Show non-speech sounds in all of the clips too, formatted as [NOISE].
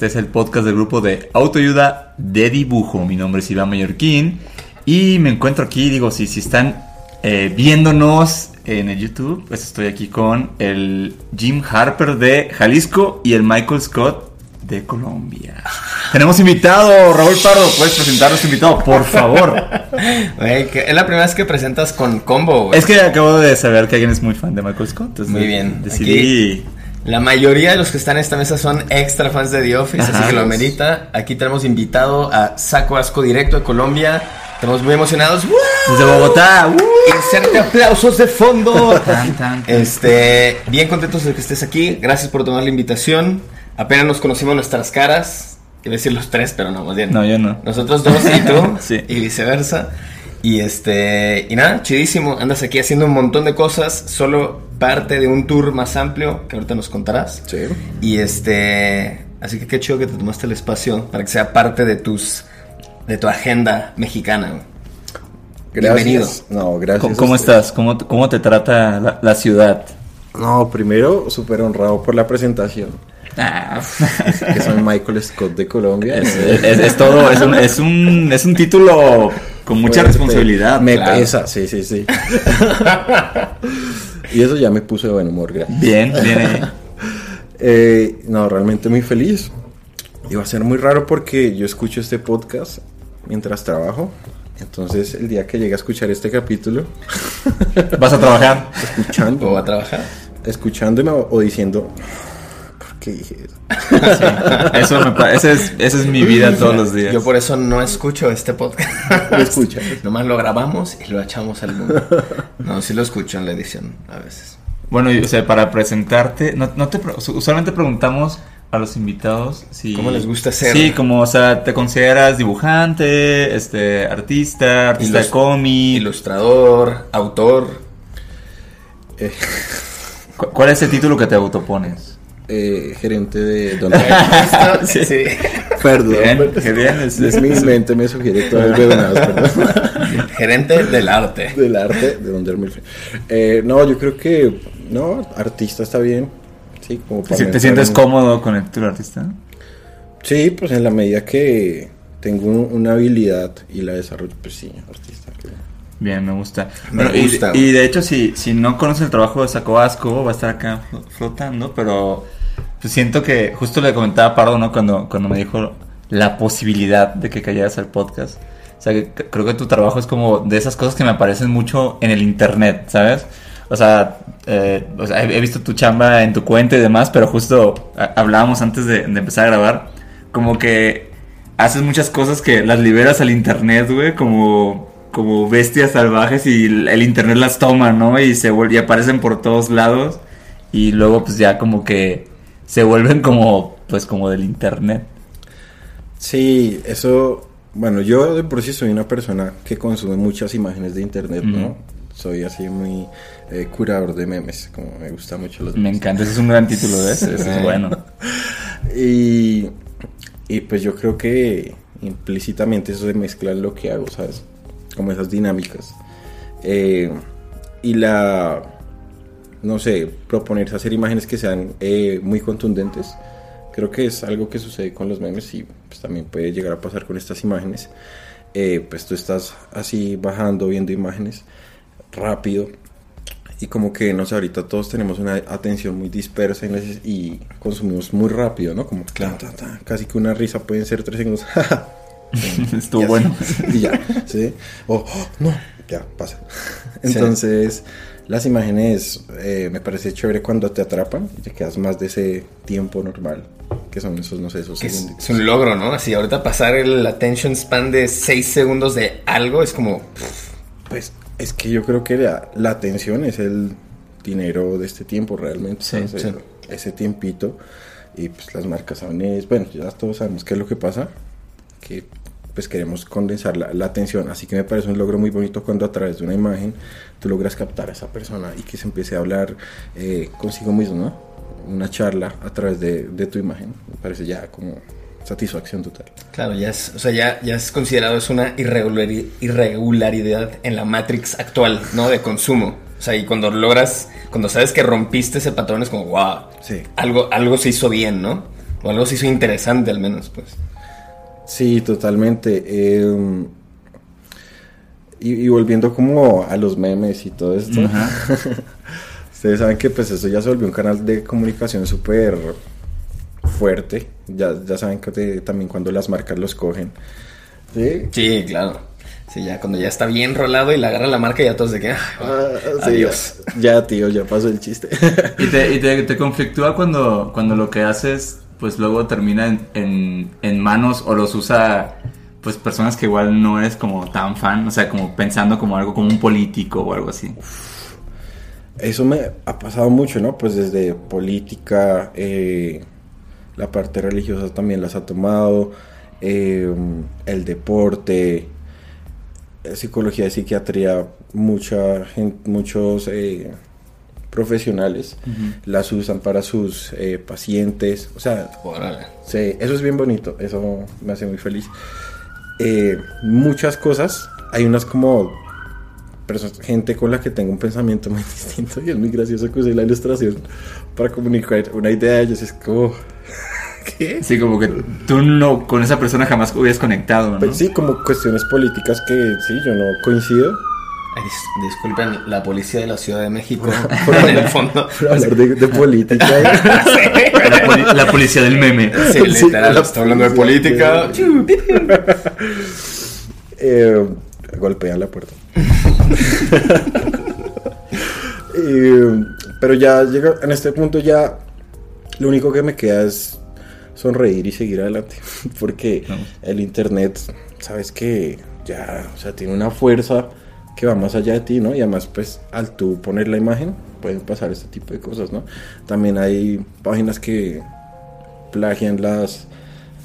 Este es el podcast del grupo de autoayuda de dibujo. Mi nombre es Iván Mallorquín y me encuentro aquí, digo, si, si están eh, viéndonos en el YouTube, pues estoy aquí con el Jim Harper de Jalisco y el Michael Scott de Colombia. [LAUGHS] Tenemos invitado, Raúl Pardo, puedes presentar a nuestro invitado, por favor. [LAUGHS] Que es la primera vez que presentas con combo. Es que acabo de saber que alguien es muy fan de Michael Scott. entonces Muy bien. Decidí... La mayoría de los que están en esta mesa son extra fans de The Office, Ajá. así que lo amerita. Aquí tenemos invitado a Saco Asco directo de Colombia. Estamos muy emocionados. ¡Woo! Desde Bogotá. Inserte aplausos de fondo. [LAUGHS] Tan, tan, tan. Este, bien contentos de que estés aquí. Gracias por tomar la invitación. Apenas nos conocimos nuestras caras. A decir los tres, pero no, más bien. No, yo no. Nosotros dos y tú. [LAUGHS] Sí. Y viceversa. Y este. Y nada, chidísimo. Andas aquí haciendo un montón de cosas. Solo parte de un tour más amplio que ahorita nos contarás. Sí. Y este. Así que qué chido que te tomaste el espacio para que sea parte de tus. de tu agenda mexicana. Gracias. Bienvenido. No, gracias. ¿Cómo, estás? ¿Cómo, cómo te trata la, la ciudad? No, primero, súper honrado por la presentación. Ah, Que soy Michael Scott de Colombia. es, es- es todo, es un, es, un, es un título con mucha Fuerte. responsabilidad. Me claro. pesa, sí, sí, sí. [LAUGHS] y eso ya me puso de buen humor, gracias. Bien, bien. eh. [LAUGHS] Eh, no, realmente muy feliz. Y va a ser muy raro porque yo escucho este podcast mientras trabajo. Entonces, el día que llegue a escuchar este capítulo, [LAUGHS] ¿Vas a trabajar? ¿Cómo escuchando, va a trabajar? escuchándome o, o diciendo, ¿por qué dije eso? Eso me es, esa es mi vida todos los días. Yo por eso no escucho este podcast. Lo escucha. [LAUGHS] Nomás lo grabamos y lo echamos al mundo. No, sí lo escucho en la edición a veces. Bueno, y, o sea, para presentarte, no, no te, usualmente preguntamos a los invitados si... ¿Cómo les gusta ser? Sí, como, o sea, ¿te consideras dibujante, este, artista, artista de Ilus- cómic? Ilustrador, autor. Eh, ¿Cu- ¿Cuál es el título que te autopones? Eh, gerente de Don [LAUGHS] Sí. sí. Perdón. Bien, qué bien, es- Es mi mente me sugiere todas las. [LAUGHS] Gerente del arte. Del arte de Don Milfred. Eh, no, yo creo que, no, artista está bien. Sí, como ¿Te, para si- te sientes en- cómodo con el título de artista? Sí, pues en la medida que tengo un- una habilidad y la desarrollo, pues sí, artista. Bien, me gusta. Me Bueno, gusta. Y, de hecho, si, si no conoces el trabajo de Saco Asco, va a estar acá flo- flotando, pero pues siento que justo le comentaba a Pardo, ¿no? Cuando, cuando me dijo la posibilidad de que cayeras al podcast. O sea, que creo que tu trabajo es como de esas cosas que me aparecen mucho en el internet, ¿sabes? O sea, eh, o sea, he, visto tu chamba en tu cuenta y demás, pero justo hablábamos antes de, empezar a grabar, como que haces muchas cosas que las liberas al internet, güey, como, como bestias salvajes y el, internet las toma, ¿no? Y se y aparecen por todos lados y luego pues ya como que se vuelven como pues como del internet. Sí, eso, bueno, yo de por sí soy una persona que consume muchas imágenes de internet. ¿no? Soy así muy eh, curador de memes, como me gustan mucho los Me memes. encanta, ese es un gran título de ese, ese es bueno. [LAUGHS] Y, y pues yo creo que implícitamente eso se mezcla en lo que hago, ¿sabes? Como esas dinámicas. Eh, y la, no sé, proponerse hacer imágenes que sean eh, muy contundentes. Creo que es algo que sucede con los memes y pues también puede llegar a pasar con estas imágenes. Eh, pues tú estás así bajando, viendo imágenes rápido y como que, no sé, ahorita todos tenemos una atención muy dispersa y, consumimos muy rápido, ¿no? Como tan, tan, tan, casi que una risa pueden ser tres segundos. [LAUGHS] [LAUGHS] Estuvo bueno. Y ya, ¿sí? O, oh, no, ya, pasa. Entonces, las imágenes eh, me parece chévere cuando te atrapan y te quedas más de ese tiempo normal, que son esos, no sé, esos es, segundos. es un logro, ¿no? Así, ahorita pasar el attention span de 6 segundos de algo es como. Pues es que yo creo que la, la atención es el dinero de este tiempo realmente. Sí, ¿sabes? sí. Ese tiempito y pues las marcas saben es, bueno, ya todos sabemos qué es lo que pasa, que pues queremos condensar la, la atención, así que me parece un logro muy bonito cuando a través de una imagen tú logras captar a esa persona y que se empiece a hablar eh, consigo mismo, ¿no? Una charla a través de, de tu imagen, me parece ya como satisfacción total. Claro, ya es, o sea, ya, ya es considerado es una irregulari- irregularidad en la Matrix actual, ¿no? De consumo. O sea, y cuando logras, cuando sabes que rompiste ese patrón es como, wow, Sí. algo, algo se hizo bien, ¿no? O algo se hizo interesante al menos, pues. Sí, totalmente. eh, y, y volviendo como a los memes y todo esto, [LAUGHS] ustedes saben que pues eso ya se volvió un canal de comunicación súper fuerte. Ya, ya saben que te- también cuando las marcas los cogen. ¿Sí? Sí, claro. Sí, ya cuando ya está bien rolado y le agarra la marca ya todos de que, ah, Ah, sí, adiós. Ya, ya, tío, ya pasó el chiste. Y te, y te, [LAUGHS] te conflictúa cuando, cuando lo que haces, pues luego termina en, en, manos o los usa, pues personas que igual no eres como tan fan, o sea, como pensando como algo como un político o algo así. Eso me ha pasado mucho, ¿no? Pues desde política, eh, la parte religiosa también las ha tomado, eh, el deporte, psicología y psiquiatría, mucha gente, muchos eh, profesionales las usan para sus eh, pacientes, o sea. Sí, eso es bien bonito, eso me hace muy feliz. Eh, muchas cosas, hay unas como gente con la que tengo un pensamiento muy [LAUGHS] distinto y es muy gracioso que use la ilustración para comunicar una idea de ellos, es como... [LAUGHS] ¿Qué? Sí, como que tú no, con esa persona jamás hubieras conectado, ¿no? Pues sí, como cuestiones políticas que sí, yo no coincido. Dis- disculpen, la policía de la Ciudad de México [LAUGHS] en el fondo. Hablar de, de política. [LAUGHS] La, poli- la policía del meme. Sí, literal, está hablando de política. eh, golpean la puerta. [LAUGHS] Eh, pero ya llega, en este punto ya lo único que me queda es sonreír y seguir adelante. Porque el internet, sabes que ya, o sea, tiene una fuerza que va más allá de ti, ¿no? Y además, pues, al tú poner la imagen, pueden pasar este tipo de cosas, ¿no? También hay páginas que plagian las,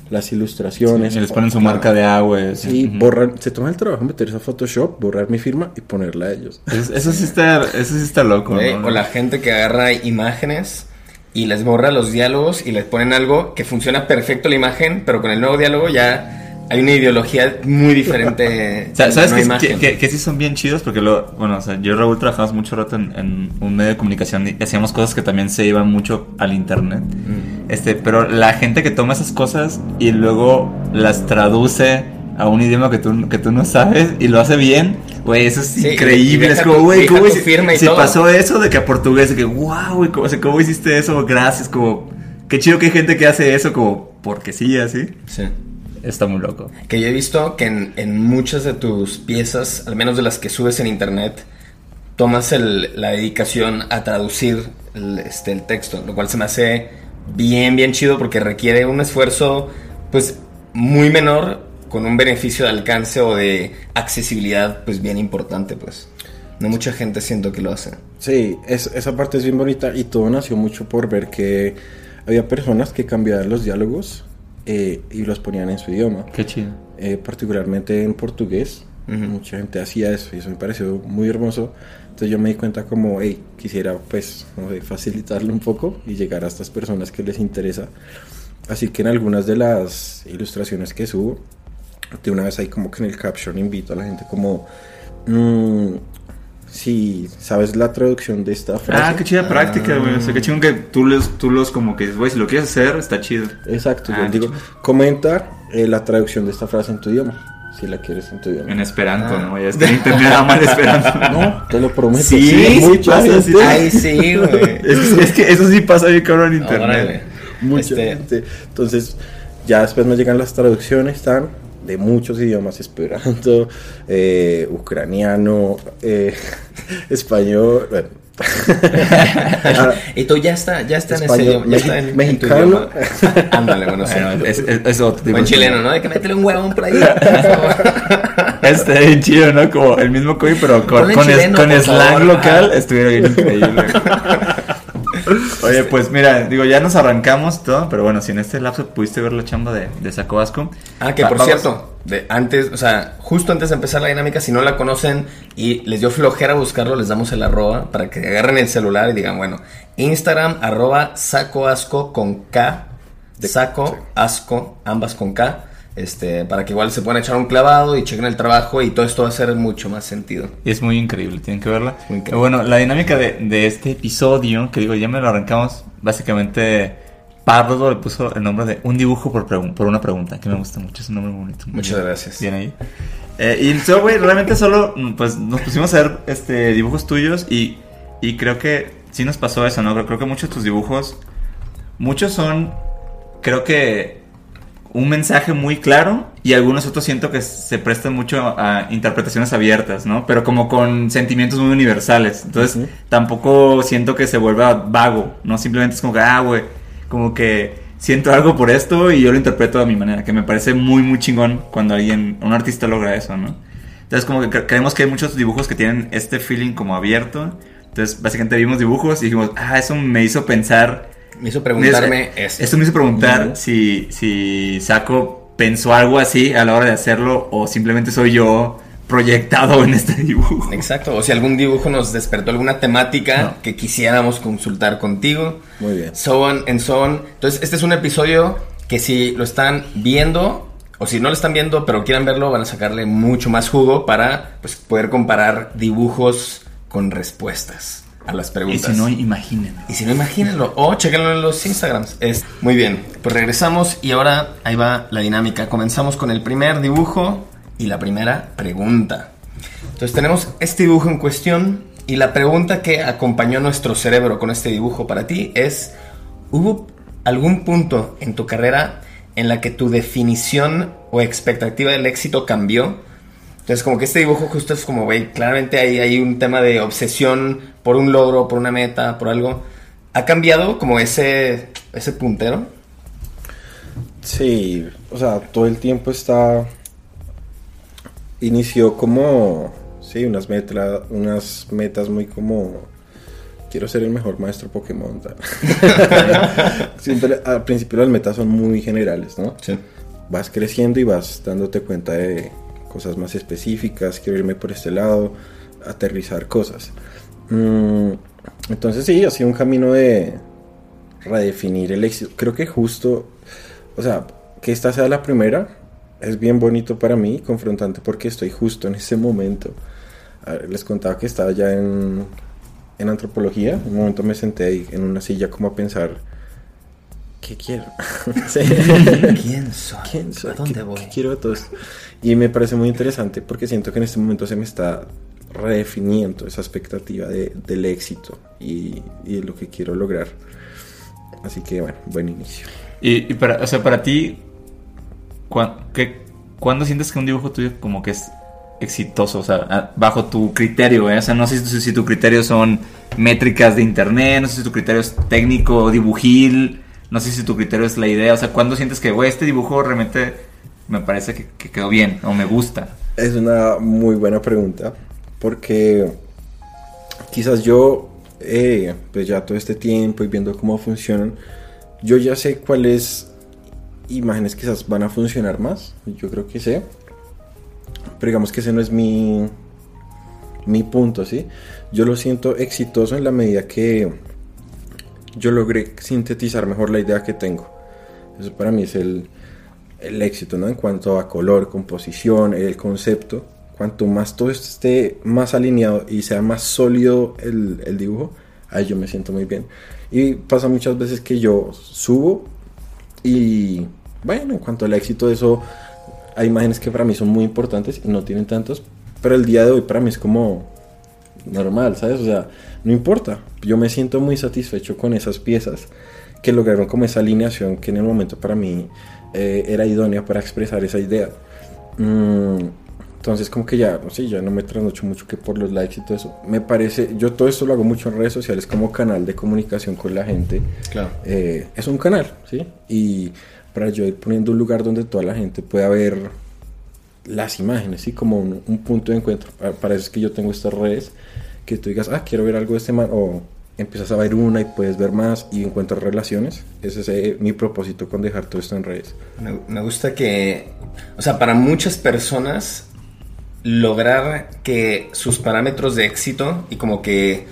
las ilustraciones. Y les ponen su marca de agua. Sí, Ujú. borran, se toman el trabajo de meterse a Photoshop, borrar mi firma y ponerla a ellos. Eso, eso sí está, eso sí está loco, ¿no? O la gente que agarra imágenes y les borra los diálogos y les ponen algo que funciona perfecto la imagen, pero con el nuevo diálogo ya hay una ideología muy diferente. O [LAUGHS] sea, en ¿Sabes que, que, que sí son bien chidos? Porque lo, bueno, o sea, yo y Raúl trabajamos mucho rato en, en un medio de comunicación y hacíamos cosas que también se iban mucho al internet. Mm. Este, pero la gente que toma esas cosas y luego las traduce a un idioma que tú, que tú no sabes y lo hace bien, güey, eso es Sí, increíble. Es como, güey, ¿cómo si pasó eso de que a portugués, de que, wow, güey, ¿cómo, o sea, ¿cómo hiciste eso? Gracias, como, qué chido que hay gente que hace eso, como, porque sí, así. Sí. Está muy loco. Que yo he visto que en, en muchas de tus piezas, al menos de las que subes en internet, tomas el- la dedicación a traducir el, este, el texto, lo cual se me hace bien, bien chido porque requiere un esfuerzo, pues, muy menor con un beneficio de alcance o de accesibilidad, pues, bien importante, pues. No mucha gente siento que lo hace. Sí, es- esa parte es bien bonita y todo nació mucho por ver que había personas que cambiaban los diálogos eh, y los ponían en su idioma, Qué chido. eh, particularmente en portugués. Ujú. Mucha gente hacía eso y eso me pareció muy hermoso. Entonces yo me di cuenta como, hey, quisiera pues no sé, facilitarlo un poco y llegar a estas personas que les interesa. Así que en algunas de las ilustraciones que subo, de una vez ahí como que en el caption invito a la gente como, mm, si sabes la traducción de esta frase. Ah, qué chida práctica, güey. O sea, qué chido que tú los, tú los como que, güey, si lo quieres hacer, está chido. Exacto, Ah, yo digo, chido. comenta eh, la traducción de esta frase en tu idioma, si la quieres en tu idioma. En Esperanto, Ah. ¿no? Ya es [LAUGHS] que en internet ama el Esperanto. [LAUGHS] No, te lo prometo. Sí, sí mucha pasa, sí. Ay, sí, güey. [LAUGHS] Es, es que eso sí pasa bien cabrón en internet. Órale. Mucha Este, gente. Entonces, ya después me llegan las traducciones, están de muchos idiomas, esperanto, [LAUGHS] eh, ucraniano, eh, [LAUGHS] español, bueno. [LAUGHS] Y tú ya está, ya está en ese Español, idioma, ya está en, en mexicano. Ándale, bueno, sí. Es, es, es otro tipo de- chileno, ¿no? De que métele un huevón por ahí. Está bien chido, ¿no? Como el mismo copy, pero con, con, es- chileno, con por slang favor. local Ajá. estuviera bien increíble. Oye, pues mira, digo, ya nos arrancamos todo, pero bueno, si en este lapso pudiste ver la chamba de, de Saco Vasco. Ah, que por vamos- cierto, de antes, o sea, justo antes de empezar la dinámica, si no la conocen y les dio flojera buscarlo, les damos el arroba para que agarren el celular y digan, bueno, Instagram, arroba saco asco con K, de saco, sí. asco, ambas con K, este, para que igual se puedan echar un clavado y chequen el trabajo y todo esto va a hacer mucho más sentido. Y es muy increíble, tienen que verla. muy increíble. Pero bueno, la dinámica de, de este episodio, que digo, ya me lo arrancamos, básicamente Pardo le puso el nombre de un dibujo por, por una pregunta, que me gusta mucho, es un nombre bonito. Muy Muchas bien. gracias. Bien ahí. Eh, y so, güey, realmente solo mm, pues nos pusimos a ver este, dibujos tuyos y, y creo que sí nos pasó eso, ¿no? Creo, creo que muchos de tus dibujos, muchos son, creo que un mensaje muy claro y algunos otros siento que se prestan mucho a interpretaciones abiertas, ¿no? Pero como con sentimientos muy universales. Entonces tampoco siento que se vuelva vago, ¿no? Simplemente es como que, ah, güey, como que siento algo por esto y yo lo interpreto a mi manera, que me parece muy, muy chingón cuando alguien, un artista logra eso, ¿no? Entonces como que cre- creemos que hay muchos dibujos que tienen este feeling como abierto. Entonces básicamente vimos dibujos y dijimos, ah, eso me hizo pensar Me hizo preguntarme esto. Esto me hizo preguntar si, si Saco pensó algo así a la hora de hacerlo o simplemente soy yo proyectado en este dibujo. Exacto, o si algún dibujo nos despertó alguna temática No. que quisiéramos consultar contigo. Muy bien. So on and so on. Entonces, este es un episodio que si lo están viendo, o si no lo están viendo, pero quieren verlo, van a sacarle mucho más jugo para pues, poder comparar dibujos con respuestas a las Y preguntas. si no, imaginen. Y si no, imagínenlo. O chequenlo en los Instagrams. Es muy bien. Pues regresamos y ahora ahí va la dinámica. Comenzamos con el primer dibujo y la primera pregunta. Entonces tenemos este dibujo en cuestión y la pregunta que acompañó nuestro cerebro con este dibujo para ti es, ¿hubo algún punto en tu carrera en la que tu definición o expectativa del éxito cambió? Entonces, como que este dibujo justo es como, güey, claramente hay, hay un tema de obsesión por un logro, por una meta, por algo. ¿Ha cambiado como ese, ese puntero? Sí, o sea, todo el tiempo está. Inició como. Sí, unas, metas unas metas muy como. Quiero ser el mejor maestro Pokémon. [LAUGHS] Siempre, al principio las metas son muy generales, ¿no? Sí. Vas creciendo y vas dándote cuenta de cosas más específicas. Quiero irme por este lado, aterrizar cosas. Mm, entonces, sí, ha sido un camino de redefinir el éxito. Creo que justo o sea, que esta sea la primera es bien bonito para mí, confrontante porque estoy justo en ese momento. Les contaba que estaba ya en, en antropología. Un momento me senté ahí en una silla como a pensar, ¿qué quiero? [LAUGHS] Sí. ¿Quién soy? ¿Quién soy? ¿A dónde ¿Qué- voy? qué quiero de todo esto? Y me parece muy interesante porque siento que en este momento se me está redefiniendo esa expectativa de- del éxito y, y de lo que quiero lograr. Así que bueno, buen inicio. Y, y para, o sea, para ti, ¿cuán- qué- ¿cuándo sientes que un dibujo tuyo como que es exitoso? O sea, a- bajo tu criterio, ¿eh? O sea, no sé si, si tu criterio son métricas de internet, no sé si tu criterio es técnico, dibujil, no sé si tu criterio es la idea. O sea, ¿cuándo sientes que, este dibujo realmente me parece que, que quedó bien o me gusta? Es una muy buena pregunta porque quizás yo, eh, pues ya todo este tiempo y viendo cómo funcionan, yo ya sé cuáles imágenes quizás van a funcionar más, yo creo que sé, pero digamos que ese no es mi, mi punto, ¿sí? Yo lo siento exitoso en la medida que yo logré sintetizar mejor la idea que tengo. Eso para mí es el, el éxito, ¿no? En cuanto a color, composición, el concepto. Cuanto más todo esto esté más alineado y sea más sólido el, el dibujo, ahí yo me siento muy bien. Y pasa muchas veces que yo subo y, bueno, en cuanto al éxito de eso, hay imágenes que para mí son muy importantes y no tienen tantos, pero el día de hoy para mí es como normal, ¿sabes? O sea, no importa. Yo me siento muy satisfecho con esas piezas que lograron como esa alineación que en el momento para mí eh, era idónea para expresar esa idea. Mm, entonces como que ya, no sé, ya no me trasnocho mucho que por los likes y todo eso. Me parece, yo todo esto lo hago mucho en redes sociales como canal de comunicación con la gente. Claro. Eh, es un canal, ¿sí? Y para yo ir poniendo un lugar donde toda la gente pueda ver las imágenes, ¿sí? Como un, un punto de encuentro. Pa- Para eso es que yo tengo estas redes, que tú digas, ah, quiero ver algo de este man, o empiezas a ver una y puedes ver más y encuentras relaciones. Ese es eh, mi propósito con dejar todo esto en redes. Me, me gusta que, o sea, para muchas personas lograr que sus parámetros de éxito y como que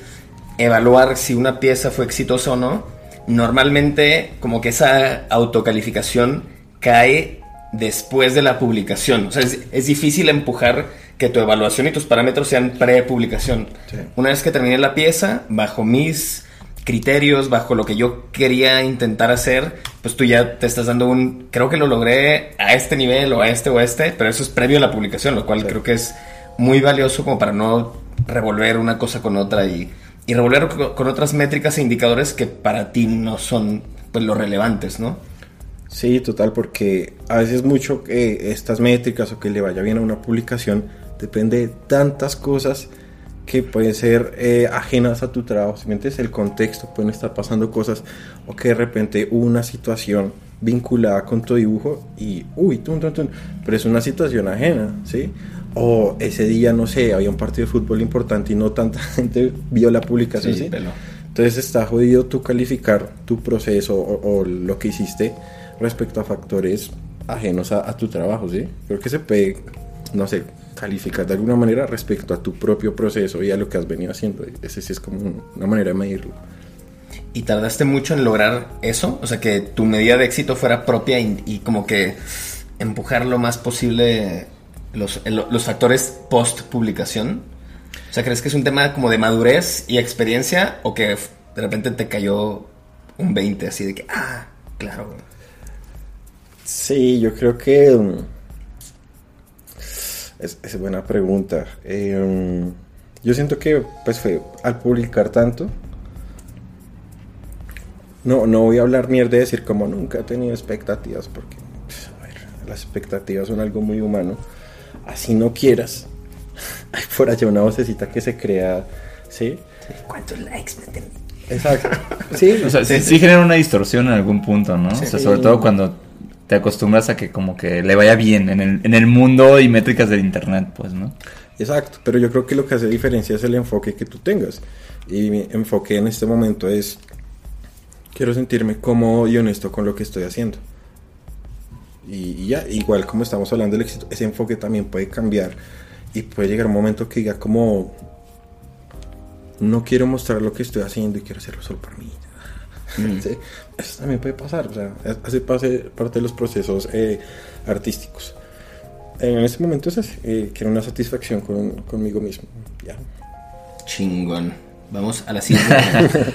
evaluar si una pieza fue exitosa o no, normalmente como que esa autocalificación cae después de la publicación. O sea, es, es difícil empujar que tu evaluación y tus parámetros sean pre-publicación. Sí. Una vez que terminé la pieza, bajo mis criterios, bajo lo que yo quería intentar hacer, pues tú ya te estás dando un, creo que lo logré a este nivel o a este o a este, pero eso es previo a la publicación, lo cual Sí. creo que es muy valioso como para no revolver una cosa con otra y, y revolver co- con otras métricas e indicadores que para ti no son pues los relevantes, ¿no? Sí, total, porque a veces mucho que estas métricas o que le vaya bien a una publicación depende de tantas cosas que pueden ser eh, ajenas a tu trabajo. Si me entiendes, el contexto, pueden estar pasando cosas o que de repente hubo una situación vinculada con tu dibujo y, uy, tun, tun, tun, pero es una situación ajena, ¿sí? O ese día, no sé, había un partido de fútbol importante y no tanta [LAUGHS] gente vio la publicación, ¿sí? Entonces está jodido tú calificar tu proceso o, o lo que hiciste respecto a factores ajenos a, a tu trabajo, ¿sí? Creo que se puede, no sé, calificar de alguna manera respecto a tu propio proceso y a lo que has venido haciendo. Ese sí es como un- una manera de medirlo. ¿Y tardaste mucho en lograr eso? O sea, que tu medida de éxito fuera propia y, y como que empujar lo más posible los, los factores post publicación. O sea, ¿crees que es un tema como de madurez y experiencia o que de repente te cayó un 20 así de que, ah, claro. Güey"? Sí, yo creo que mm, es, es buena pregunta. Eh, mm, yo siento que pues fue al publicar tanto. No, no voy a hablar mierda de decir como nunca he tenido expectativas porque pues, a ver, las expectativas son algo muy humano. Así no quieras. [LAUGHS] Hay por allá una vocecita que se crea, ¿sí? ¿Cuántos likes Exacto. [LAUGHS] Sí, O sea, sí, sí genera una distorsión en algún punto, ¿no? Sí. O sea, sobre todo cuando te acostumbras a que como que le vaya bien en el, en el mundo y métricas del internet, pues, ¿no? Exacto, pero yo creo que lo que hace diferencia es el enfoque que tú tengas. Y mi enfoque en este momento es, quiero sentirme cómodo y honesto con lo que estoy haciendo. Y, y ya, igual como estamos hablando del éxito, ese enfoque también puede cambiar y puede llegar un momento que diga como, no quiero mostrar lo que estoy haciendo y quiero hacerlo solo por mí. [LAUGHS] Sí, Eso también puede pasar, o sea, hace pase- parte de los procesos eh, artísticos. En este momento es así, eh, quiero una satisfacción con, conmigo mismo. Ya. Chingón. Vamos a la siguiente.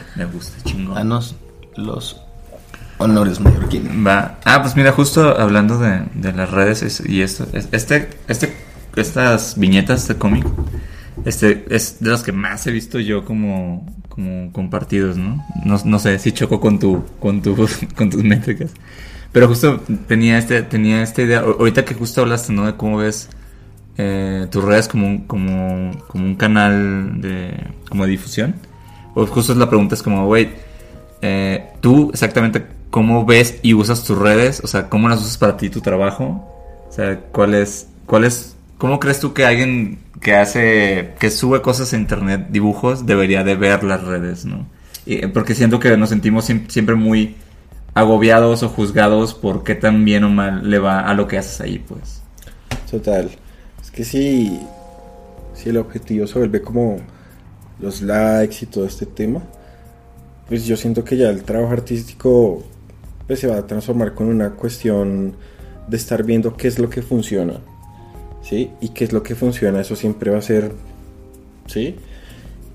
[LAUGHS] Me gusta, chingón. Danos los honores, Mallorquín. Va. Ah, pues mira, justo hablando de, de las redes es- y esto, es- este, este, estas viñetas de cómic, este, es de los que más he visto yo como, como compartidos, ¿no? ¿no? sé si choco con tu, con tu, [LAUGHS] con tus métricas. Pero justo tenía este, tenía esta idea, ahor- ahorita que justo hablaste, ¿no? De cómo ves eh, tus redes como un, como, como un canal de, como de difusión. Pues justo la pregunta es como, güey, eh, tú exactamente cómo ves y usas tus redes, o sea, cómo las usas para ti tu trabajo, o sea, cuál es, cuál es, cómo crees tú que alguien que hace, que sube cosas a internet, dibujos, debería de ver las redes, ¿no? Y, eh, porque siento que nos sentimos siem- siempre muy agobiados o juzgados por qué tan bien o mal le va a lo que haces ahí, pues. Total. Es que si, si el objetivo se vuelve como los likes y todo este tema, pues yo siento que ya el trabajo artístico pues, se va a transformar con una cuestión de estar viendo qué es lo que funciona. ¿Sí? Y qué es lo que funciona, eso siempre va a ser. ¿Sí?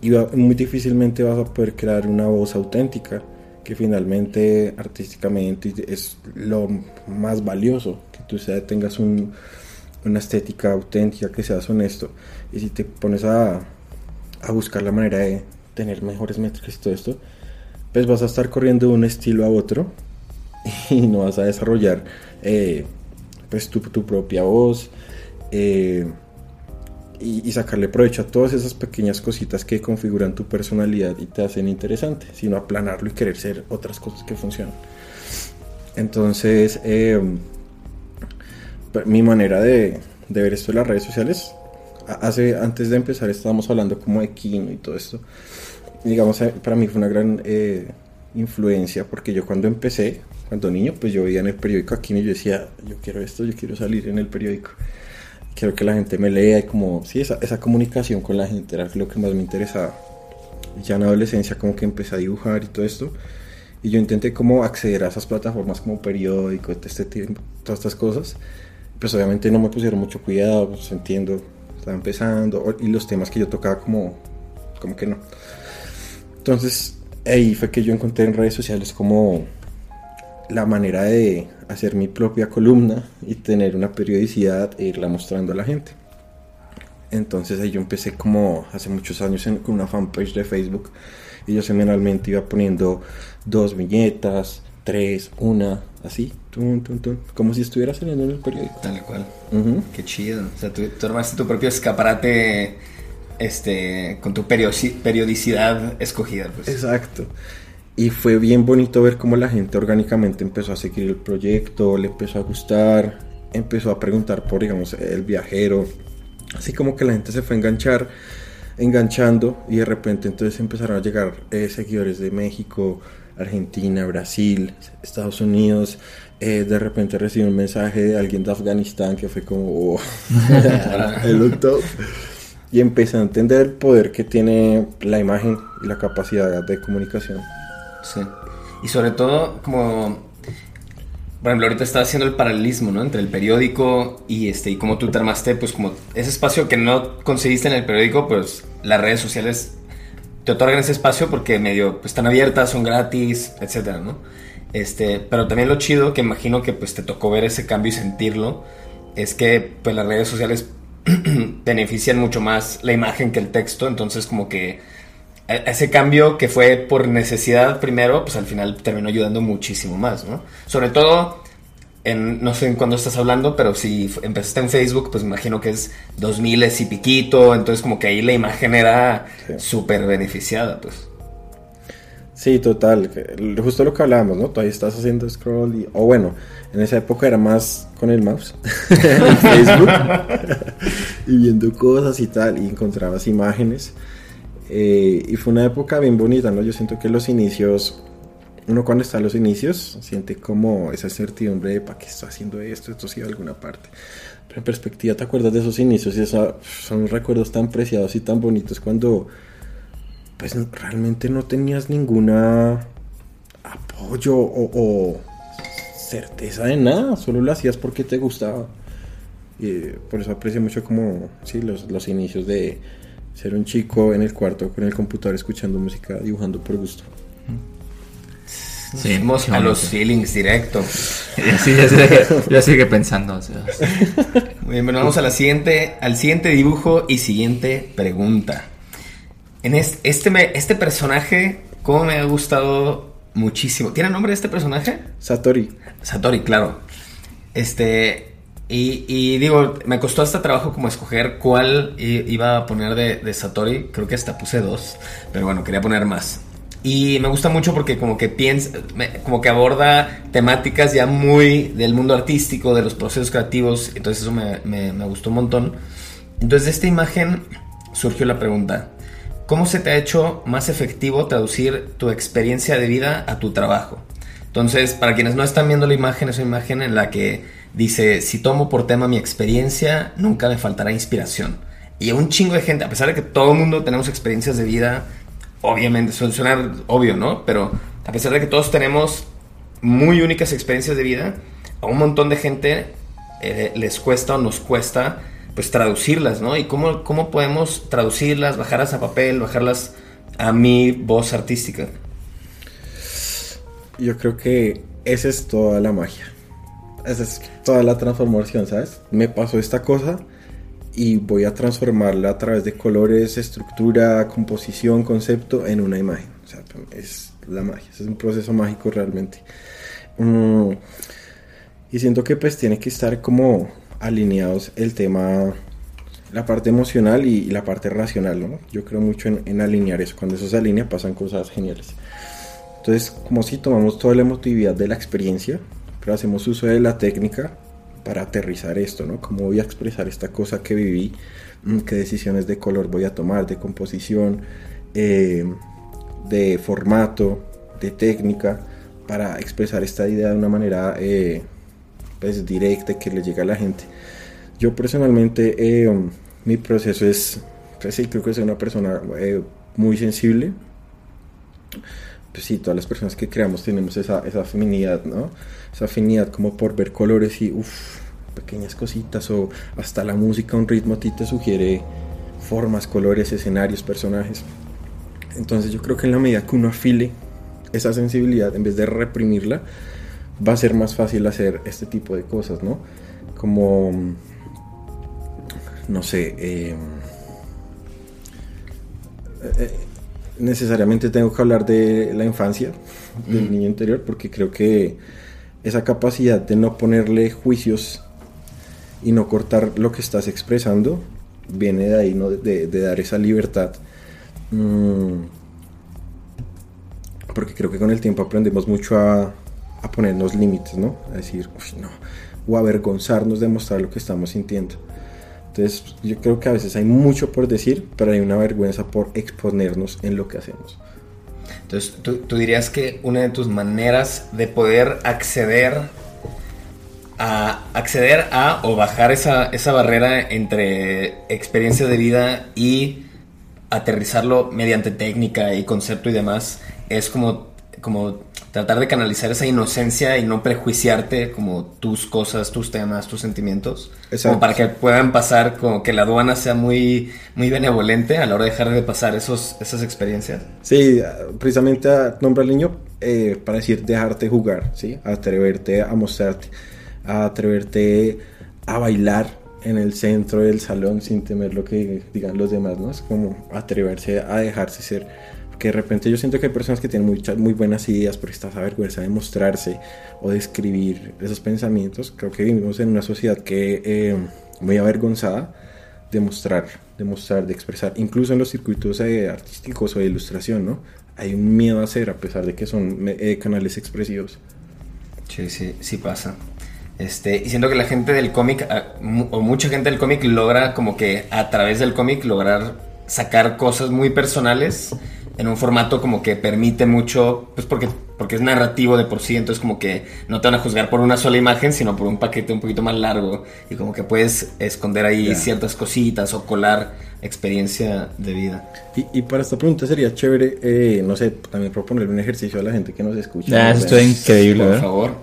Y muy difícilmente vas a poder crear una voz auténtica, que finalmente artísticamente es lo más valioso, que tú sea- tengas un, una estética auténtica, que seas honesto. Y si te pones a, a buscar la manera de tener mejores métricas y todo esto, pues vas a estar corriendo de un estilo a otro [LAUGHS] y no vas a desarrollar eh, pues tu, tu propia voz eh, y, sacarle provecho a todas esas pequeñas cositas que configuran tu personalidad y te hacen interesante, sino aplanarlo y querer ser otras cosas que funcionan. Entonces, eh, mi manera de, ver esto en las redes sociales, hace, antes de empezar estábamos hablando como de Kino y todo esto. digamos, eh, para mí fue una gran influencia porque yo cuando empecé, cuando niño, pues yo veía en el periódico aquí y yo decía, yo quiero esto, yo quiero salir en el periódico. Quiero que la gente me lea y como, sí, esa, esa comunicación con la gente era lo que más me interesaba. Ya en adolescencia como que empecé a dibujar y todo esto. Y yo intenté como acceder a esas plataformas como periódico, este tiempo, todas estas cosas. Pues obviamente no me pusieron mucho cuidado, pues entiendo, estaba empezando. Y los temas que yo tocaba como, como que no. Entonces ahí fue que yo encontré en redes sociales como la manera de hacer mi propia columna y tener una periodicidad e irla mostrando a la gente. Entonces ahí yo empecé como hace muchos años con una fanpage de Facebook y yo semanalmente iba poniendo dos viñetas, tres, una, así, como si estuviera saliendo en el periódico. Tal cual. Qué chido. O sea, tú, tú, armaste tu propio escaparate este, con tu periodicidad escogida. Pues. Exacto. Y fue bien bonito ver cómo la gente orgánicamente empezó a seguir el proyecto, le empezó a gustar, empezó a preguntar por, digamos, el viajero. Así como que la gente se fue a enganchar, enganchando y de repente entonces empezaron a llegar eh, seguidores de México, Argentina, Brasil, Estados Unidos. Eh, de repente recibí un mensaje de alguien de Afganistán que fue como, oh, [LAUGHS] el top. Y empecé a entender el poder que tiene la imagen y la capacidad de comunicación. Sí. Y sobre todo, como. Por ejemplo, ahorita estaba haciendo el paralelismo, ¿no? Entre el periódico y este, y como tú te armaste, pues como ese espacio que no conseguiste en el periódico, pues las redes sociales te otorgan ese espacio porque medio pues, están abiertas, son gratis, etcétera, ¿no? Este, pero también lo chido que imagino que pues te tocó ver ese cambio y sentirlo es que pues las redes sociales [CLEARS THROAT] benefician mucho más la imagen que el texto, entonces como que ese cambio que fue por necesidad primero, pues al final terminó ayudando muchísimo más, ¿no? Sobre todo, en, no sé en cuándo estás hablando, pero si empezaste en Facebook, pues imagino que es 2000 y piquito, entonces como que ahí la imagen era súper beneficiada, pues. Sí, total, justo lo que hablábamos, ¿no? Todavía estás haciendo scroll y, o bueno, en esa época era más con el mouse [LAUGHS] en Facebook [LAUGHS] y viendo cosas y tal, y encontrabas imágenes. Eh, y fue una época bien bonita, ¿no? Yo siento que los inicios, uno cuando está en los inicios, siente como esa certidumbre de ¿para qué estoy haciendo esto? Esto sí a alguna parte. Pero en perspectiva, ¿te acuerdas de esos inicios? Y son recuerdos tan preciados y tan bonitos cuando, pues realmente no tenías ninguna apoyo o, certeza de nada, solo lo hacías porque te gustaba. Y por eso aprecio mucho como, sí, los, los inicios de ser un chico en el cuarto con el computador escuchando música, dibujando por gusto. Sí, a los feelings directo. [LAUGHS] Sí, ya, sigue, pensando. Muy bien, bueno, vamos a la siguiente, al siguiente dibujo y siguiente pregunta. En este, este, este personaje, ¿cómo me ha gustado muchísimo? ¿Tiene nombre este personaje? Satori. Satori, claro. Este, y, digo, me costó hasta trabajo como escoger cuál iba a poner de, Satori. Creo que hasta puse dos, pero bueno, quería poner más. Y me gusta mucho porque como que piensa, como que aborda temáticas ya muy del mundo artístico, de los procesos creativos. Entonces eso me, me gustó un montón. Entonces de esta imagen surgió la pregunta. ¿Cómo se te ha hecho más efectivo traducir tu experiencia de vida a tu trabajo? Entonces, para quienes no están viendo la imagen, es una imagen en la que Dice, si tomo por tema mi experiencia, nunca me faltará inspiración. Y un chingo de gente, a pesar de que todo el mundo tenemos experiencias de vida, obviamente, suena obvio, ¿no? Pero a pesar de que todos tenemos muy únicas experiencias de vida, a un montón de gente eh, les cuesta o nos cuesta pues traducirlas, ¿no? Y cómo, cómo podemos traducirlas, bajarlas a papel, bajarlas a mi voz artística. Yo creo que esa es toda la magia. Esa es toda la transformación, ¿sabes? Me pasó esta cosa y voy a transformarla a través de colores, estructura, composición, concepto en una imagen. O sea, es la magia, es un proceso mágico realmente. Mm, y siento que pues tiene que estar como alineados el tema, la parte emocional y, la parte racional, ¿no? Yo creo mucho en, en, alinear eso. Cuando eso se alinea pasan cosas geniales. Entonces, como si tomamos toda la emotividad de la experiencia, pero hacemos uso de la técnica para aterrizar esto, ¿no? ¿Cómo voy a expresar esta cosa que viví? Mm, ¿Qué decisiones de color voy a tomar, de composición? Eh, de formato, de técnica, para expresar esta idea de una manera eh, pues, directa que le llegue a la gente. Yo personalmente, eh, mi proceso es, pues sí, creo que soy una persona eh, muy sensible. Pues sí, todas las personas que creamos tenemos esa, esa afinidad, ¿no? Esa afinidad como por ver colores y, uff, pequeñas cositas o hasta la música, un ritmo a ti te sugiere formas, colores, escenarios, personajes. Entonces yo creo que en la medida que uno afile esa sensibilidad, en vez de reprimirla, va a ser más fácil hacer este tipo de cosas, ¿no? Como, no sé, eh, eh, necesariamente tengo que hablar de la infancia, del niño interior, porque creo que esa capacidad de no ponerle juicios y no cortar lo que estás expresando viene de ahí, ¿no? de, dar esa libertad. Mm, porque creo que con el tiempo aprendemos mucho a, a ponernos límites, ¿no? A decir, no, o avergonzarnos de mostrar lo que estamos sintiendo. Entonces, yo creo que a veces hay mucho por decir, pero hay una vergüenza por exponernos en lo que hacemos. Entonces, tú, tú dirías que una de tus maneras de poder acceder a acceder a o bajar esa, esa barrera entre experiencia de vida y aterrizarlo mediante técnica y concepto y demás es como, como tratar de canalizar esa inocencia y no prejuiciarte como tus cosas, tus temas, tus sentimientos. Como para que puedan pasar, como que la aduana sea muy, muy benevolente a la hora de dejar de pasar esos, esas experiencias. Sí, precisamente a nombre al niño eh, para decir dejarte jugar, ¿sí? Atreverte a mostrarte, a atreverte a bailar en el centro del salón sin temer lo que digan los demás, ¿no? Es como atreverse a dejarse ser que de repente yo siento que hay personas que tienen muchas muy buenas ideas, pero está esa vergüenza de mostrarse o de escribir esos pensamientos. Creo que vivimos en una sociedad que eh, muy avergonzada de mostrar, de mostrar, de expresar, incluso en los circuitos eh, artísticos o de ilustración, ¿no? Hay un miedo a hacer a pesar de que son eh, canales expresivos. Sí, sí, sí pasa. Este, y siento que la gente del cómic, ah, o mucha gente del cómic logra como que a través del cómic lograr sacar cosas muy personales en un formato como que permite mucho, pues porque, porque es narrativo de por sí, entonces como que no te van a juzgar por una sola imagen, sino por un paquete un poquito más largo y como que puedes esconder ahí ciertas cositas o colar experiencia de vida. Y, para esta pregunta sería chévere, eh, no sé, también proponerle un ejercicio a la gente que nos escucha. Ah, esto es increíble, Por favor.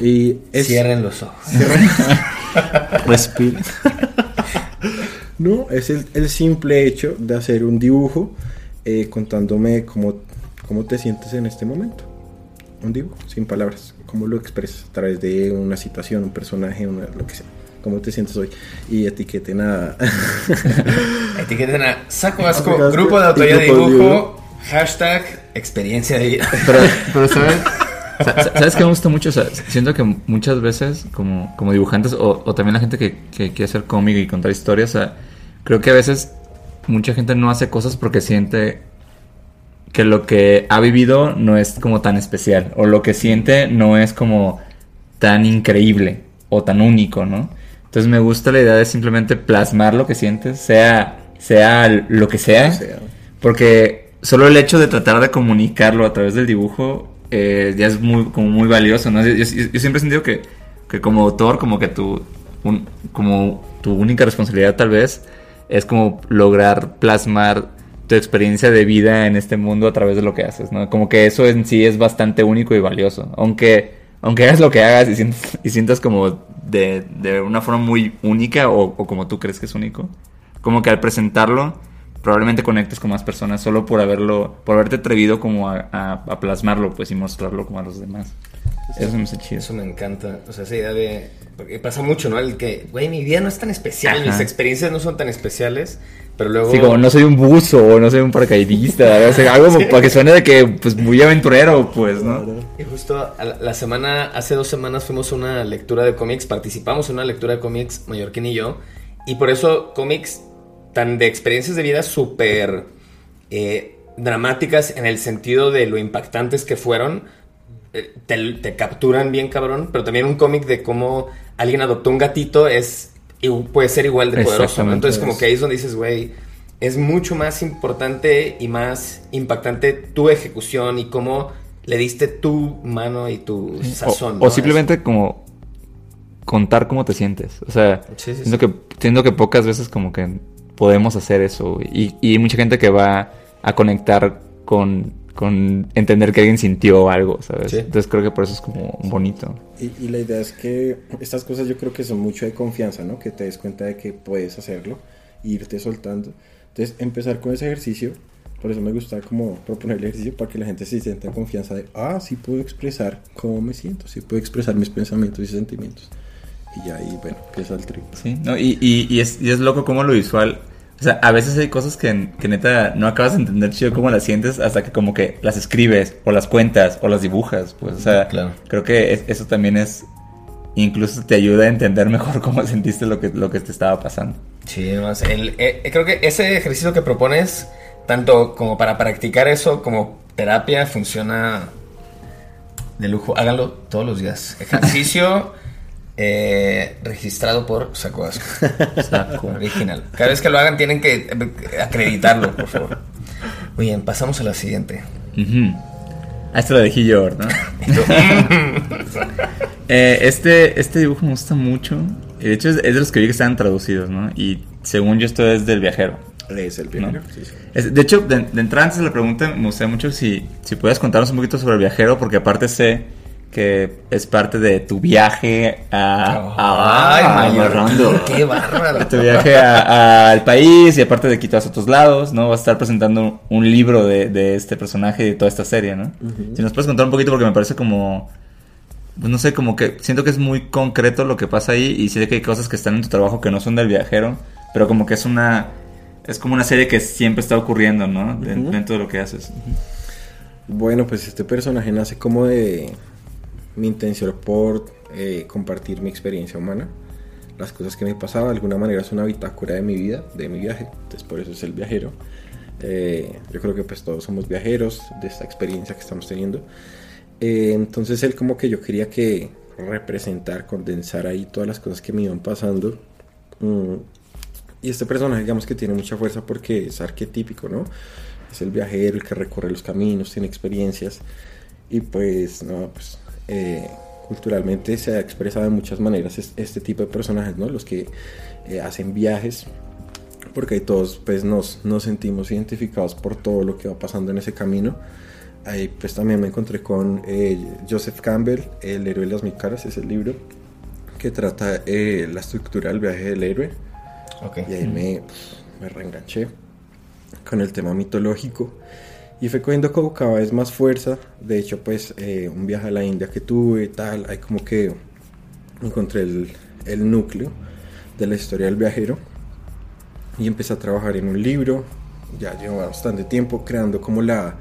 Y Cierren los ojos. [LAUGHS] Respiren. [LAUGHS] no, es el, el simple hecho de hacer un dibujo eh, contándome cómo, cómo te sientes en este momento. Un dibujo, sin palabras. Cómo lo expresas a través de una situación, un personaje, lo que sea. ¿Cómo te sientes hoy? Y etiqueten a... [LAUGHS] [LAUGHS] etiqueten a Saco Asco, grupo de autoría de dibujo, hashtag experiencia de vida. Pero, pero ¿sabes? [LAUGHS] ¿Sabes qué me gusta mucho? siento que muchas veces, como, como dibujantes, o, o también la gente que, que quiere hacer cómic y contar historias, creo que a veces mucha gente no hace cosas porque siente que lo que ha vivido no es como tan especial o lo que siente no es como tan increíble o tan único, ¿no? Entonces me gusta la idea de simplemente plasmar lo que sientes, sea, sea lo que sea, porque solo el hecho de tratar de comunicarlo a través del dibujo eh, ya es muy, como muy valioso, ¿no? Yo, siempre he sentido que, que, como autor, como que tu, como tu única responsabilidad tal vez es como lograr plasmar tu experiencia de vida en este mundo a través de lo que haces, ¿no? Como que eso en sí es bastante único y valioso. Aunque, aunque hagas lo que hagas y sientas, como de, de, una forma muy única o, como tú crees que es único. Como que al presentarlo probablemente conectes con más personas solo por haberlo, por haberte atrevido como a, a plasmarlo pues y mostrarlo como a los demás. Eso me chido. Eso me encanta. O sea, esa idea de. Porque pasa mucho, ¿no? El que, güey, mi vida no es tan especial, mis experiencias no son tan especiales. Pero luego. Sí, como no soy un buzo o no soy un paracaidista. o sea, algo [LAUGHS] para que suene de que, pues, muy aventurero, pues, ¿no? Y justo la semana, hace dos semanas fuimos a una lectura de cómics, participamos en una lectura de cómics, Mallorquín y yo. Y por eso, cómics tan de experiencias de vida súper eh, dramáticas en el sentido de lo impactantes que fueron eh, te, capturan bien cabrón, pero también un cómic de cómo alguien adoptó un gatito es puede ser igual de poderoso. Entonces como que ahí es donde dices, güey, es mucho más importante y más impactante tu ejecución y cómo le diste tu mano y tu sazón. O, ¿no? o simplemente como contar cómo te sientes. O sea, Sí, sí, siento, Que, siento que pocas veces como que podemos hacer eso. Y, y hay mucha gente que va a conectar con, con entender que alguien sintió algo, ¿sabes? Sí. Entonces creo que por eso es como bonito. Y, y la idea es que estas cosas yo creo que son mucho de confianza, ¿no? Que te des cuenta de que puedes hacerlo, e irte soltando. Entonces, empezar con ese ejercicio, por eso me gusta como proponer el ejercicio para que la gente se sienta en confianza de, ah, sí puedo expresar cómo me siento, sí puedo expresar mis pensamientos y sentimientos. Y ya ahí, bueno, empieza el trip. Sí, ¿no? Y, y, y es, y es loco como lo visual. O sea, a veces hay cosas que, que neta no acabas de entender chido cómo las sientes hasta que como que las escribes o las cuentas o las dibujas. Pues, o sea, Claro. creo que es- eso también es. Incluso te ayuda a entender mejor [LAUGHS] cómo sentiste lo que, lo que te estaba pasando. Sí, sé, el- eh, creo que ese ejercicio que propones, tanto como para practicar eso como terapia, funciona de lujo. Háganlo todos los días. [LAUGHS] Ejercicio eh, registrado por Saco Asco. [LAUGHS] Saco. Original. Cada vez que lo hagan tienen que acreditarlo, por favor. Muy bien, pasamos a la siguiente. Ujú. Ah, esto lo dejé yo, ¿no? [LAUGHS] Eh, este, este dibujo me gusta mucho. De hecho, es, es de los que vi que estaban traducidos, ¿no? Y según yo, esto es del viajero. Lees el ¿no? viajero. Sí, sí. Es- de hecho, de, de entrada antes de la pregunta, me gustaría mucho si, si puedes contarnos un poquito sobre el viajero, porque aparte sé que es parte de tu viaje a... a- Ay, a- mayor. [LAUGHS] Qué bárbaro. Tu viaje al país y aparte de vas a otros lados, ¿no? Vas a estar presentando un libro de, de este personaje y de toda esta serie, ¿no? Si nos puedes contar un poquito porque me parece como... pues no sé, como que siento que es muy concreto lo que pasa ahí y sé que hay cosas que están en tu trabajo que no son del viajero, pero como que es una... Es como una serie que siempre está ocurriendo, ¿no? Dentro de lo que haces. Bueno, pues este personaje nace como de mi intención por eh, compartir mi experiencia humana, las cosas que me pasaban, de alguna manera es una bitácora de mi vida, de mi viaje, entonces por eso es el viajero. Eh, yo creo que pues todos somos viajeros de esta experiencia que estamos teniendo. Eh, entonces él como que yo quería que representar, condensar ahí todas las cosas que me iban pasando. Mm, y este personaje digamos que tiene mucha fuerza porque es arquetípico, ¿no? Es el viajero, el que recorre los caminos, tiene experiencias. Y pues, no, pues eh, culturalmente se ha expresado de muchas maneras es- este tipo de personajes, ¿no? Los que eh, hacen viajes, porque todos pues nos, nos sentimos identificados por todo lo que va pasando en ese camino. Ahí pues también me encontré con eh, Joseph Campbell, El héroe de las mil caras, es el libro que trata eh, la estructura del viaje del héroe. Ok. Y ahí me, pues, me reenganché con el tema mitológico. Y fue cogiendo como cada vez más fuerza. De hecho, pues eh, un viaje a la India que tuve, tal, ahí como que encontré el, el núcleo de la historia del viajero. Y empecé a trabajar en un libro. Ya llevo bastante tiempo creando como la...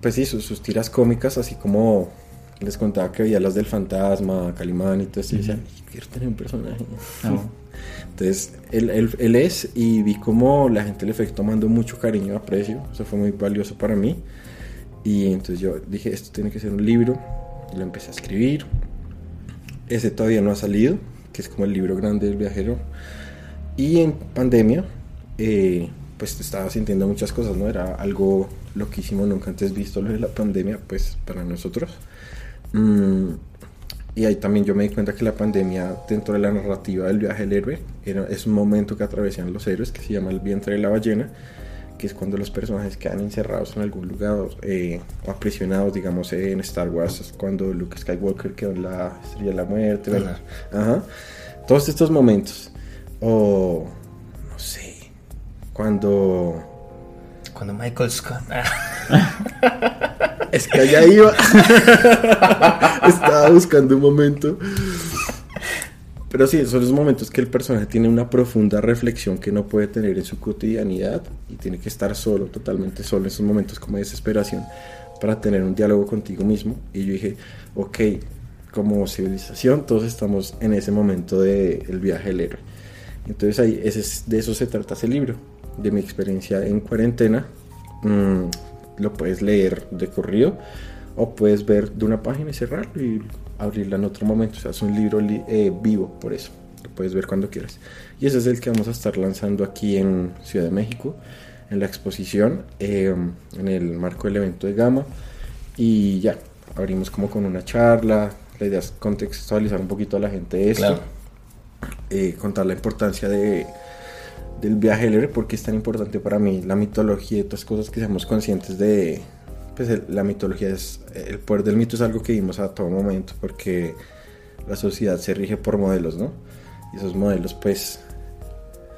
Pues sí, sus, sus tiras cómicas, así como les contaba que veía las del fantasma, Calimán y todo esto. Y decía, quiero tener un personaje. Ah. [LAUGHS] Entonces, él, él- él es y vi como la gente le fue tomando mucho cariño y aprecio. Eso fue muy valioso para mí. Y entonces yo dije, esto tiene que ser un libro. Y lo empecé a escribir. Ese todavía no ha salido, que es como el libro grande del viajero. Y en pandemia, eh, pues estaba sintiendo muchas cosas, ¿no? Era algo loquísimo, nunca antes visto lo de la pandemia, pues para nosotros. Mm, y ahí también yo me di cuenta que la pandemia, dentro de la narrativa del viaje del héroe, era, es un momento que atravesan los héroes que se llama el vientre de la ballena, que es cuando los personajes quedan encerrados en algún lugar eh, o aprisionados, digamos en Star Wars, es cuando Luke Skywalker quedó en la estrella de la muerte, ¿verdad? Ajá. Todos estos momentos. O, no sé, cuando... Cuando Michael Scott. Es que allá iba. [LAUGHS] Estaba buscando un momento. Pero sí, son los momentos que el personaje tiene una profunda reflexión que no puede tener en su cotidianidad y tiene que estar solo, totalmente solo, en esos momentos como de desesperación para tener un diálogo contigo mismo. Y yo dije, ok, como civilización todos estamos en ese momento del el viaje del héroe. Entonces ahí ese de eso se trata ese libro, de mi experiencia en cuarentena. Mm, lo puedes leer de corrido o puedes ver de una página y cerrarlo y abrirla en otro momento. O sea, es un libro li- eh, vivo por eso. lo puedes ver cuando quieras. Y ese es el que vamos a estar lanzando aquí en Ciudad de México, en la exposición, eh, en el marco del evento de Gama. Y ya, abrimos como con una charla. La idea es contextualizar un poquito a la gente esto. Claro. eh, contar la importancia de, del viaje héroe, porque es tan importante para mí la mitología y otras cosas que seamos conscientes de. Pues la mitología es. El poder del mito es algo que vimos a todo momento, porque la sociedad se rige por modelos, ¿no? Y esos modelos, pues.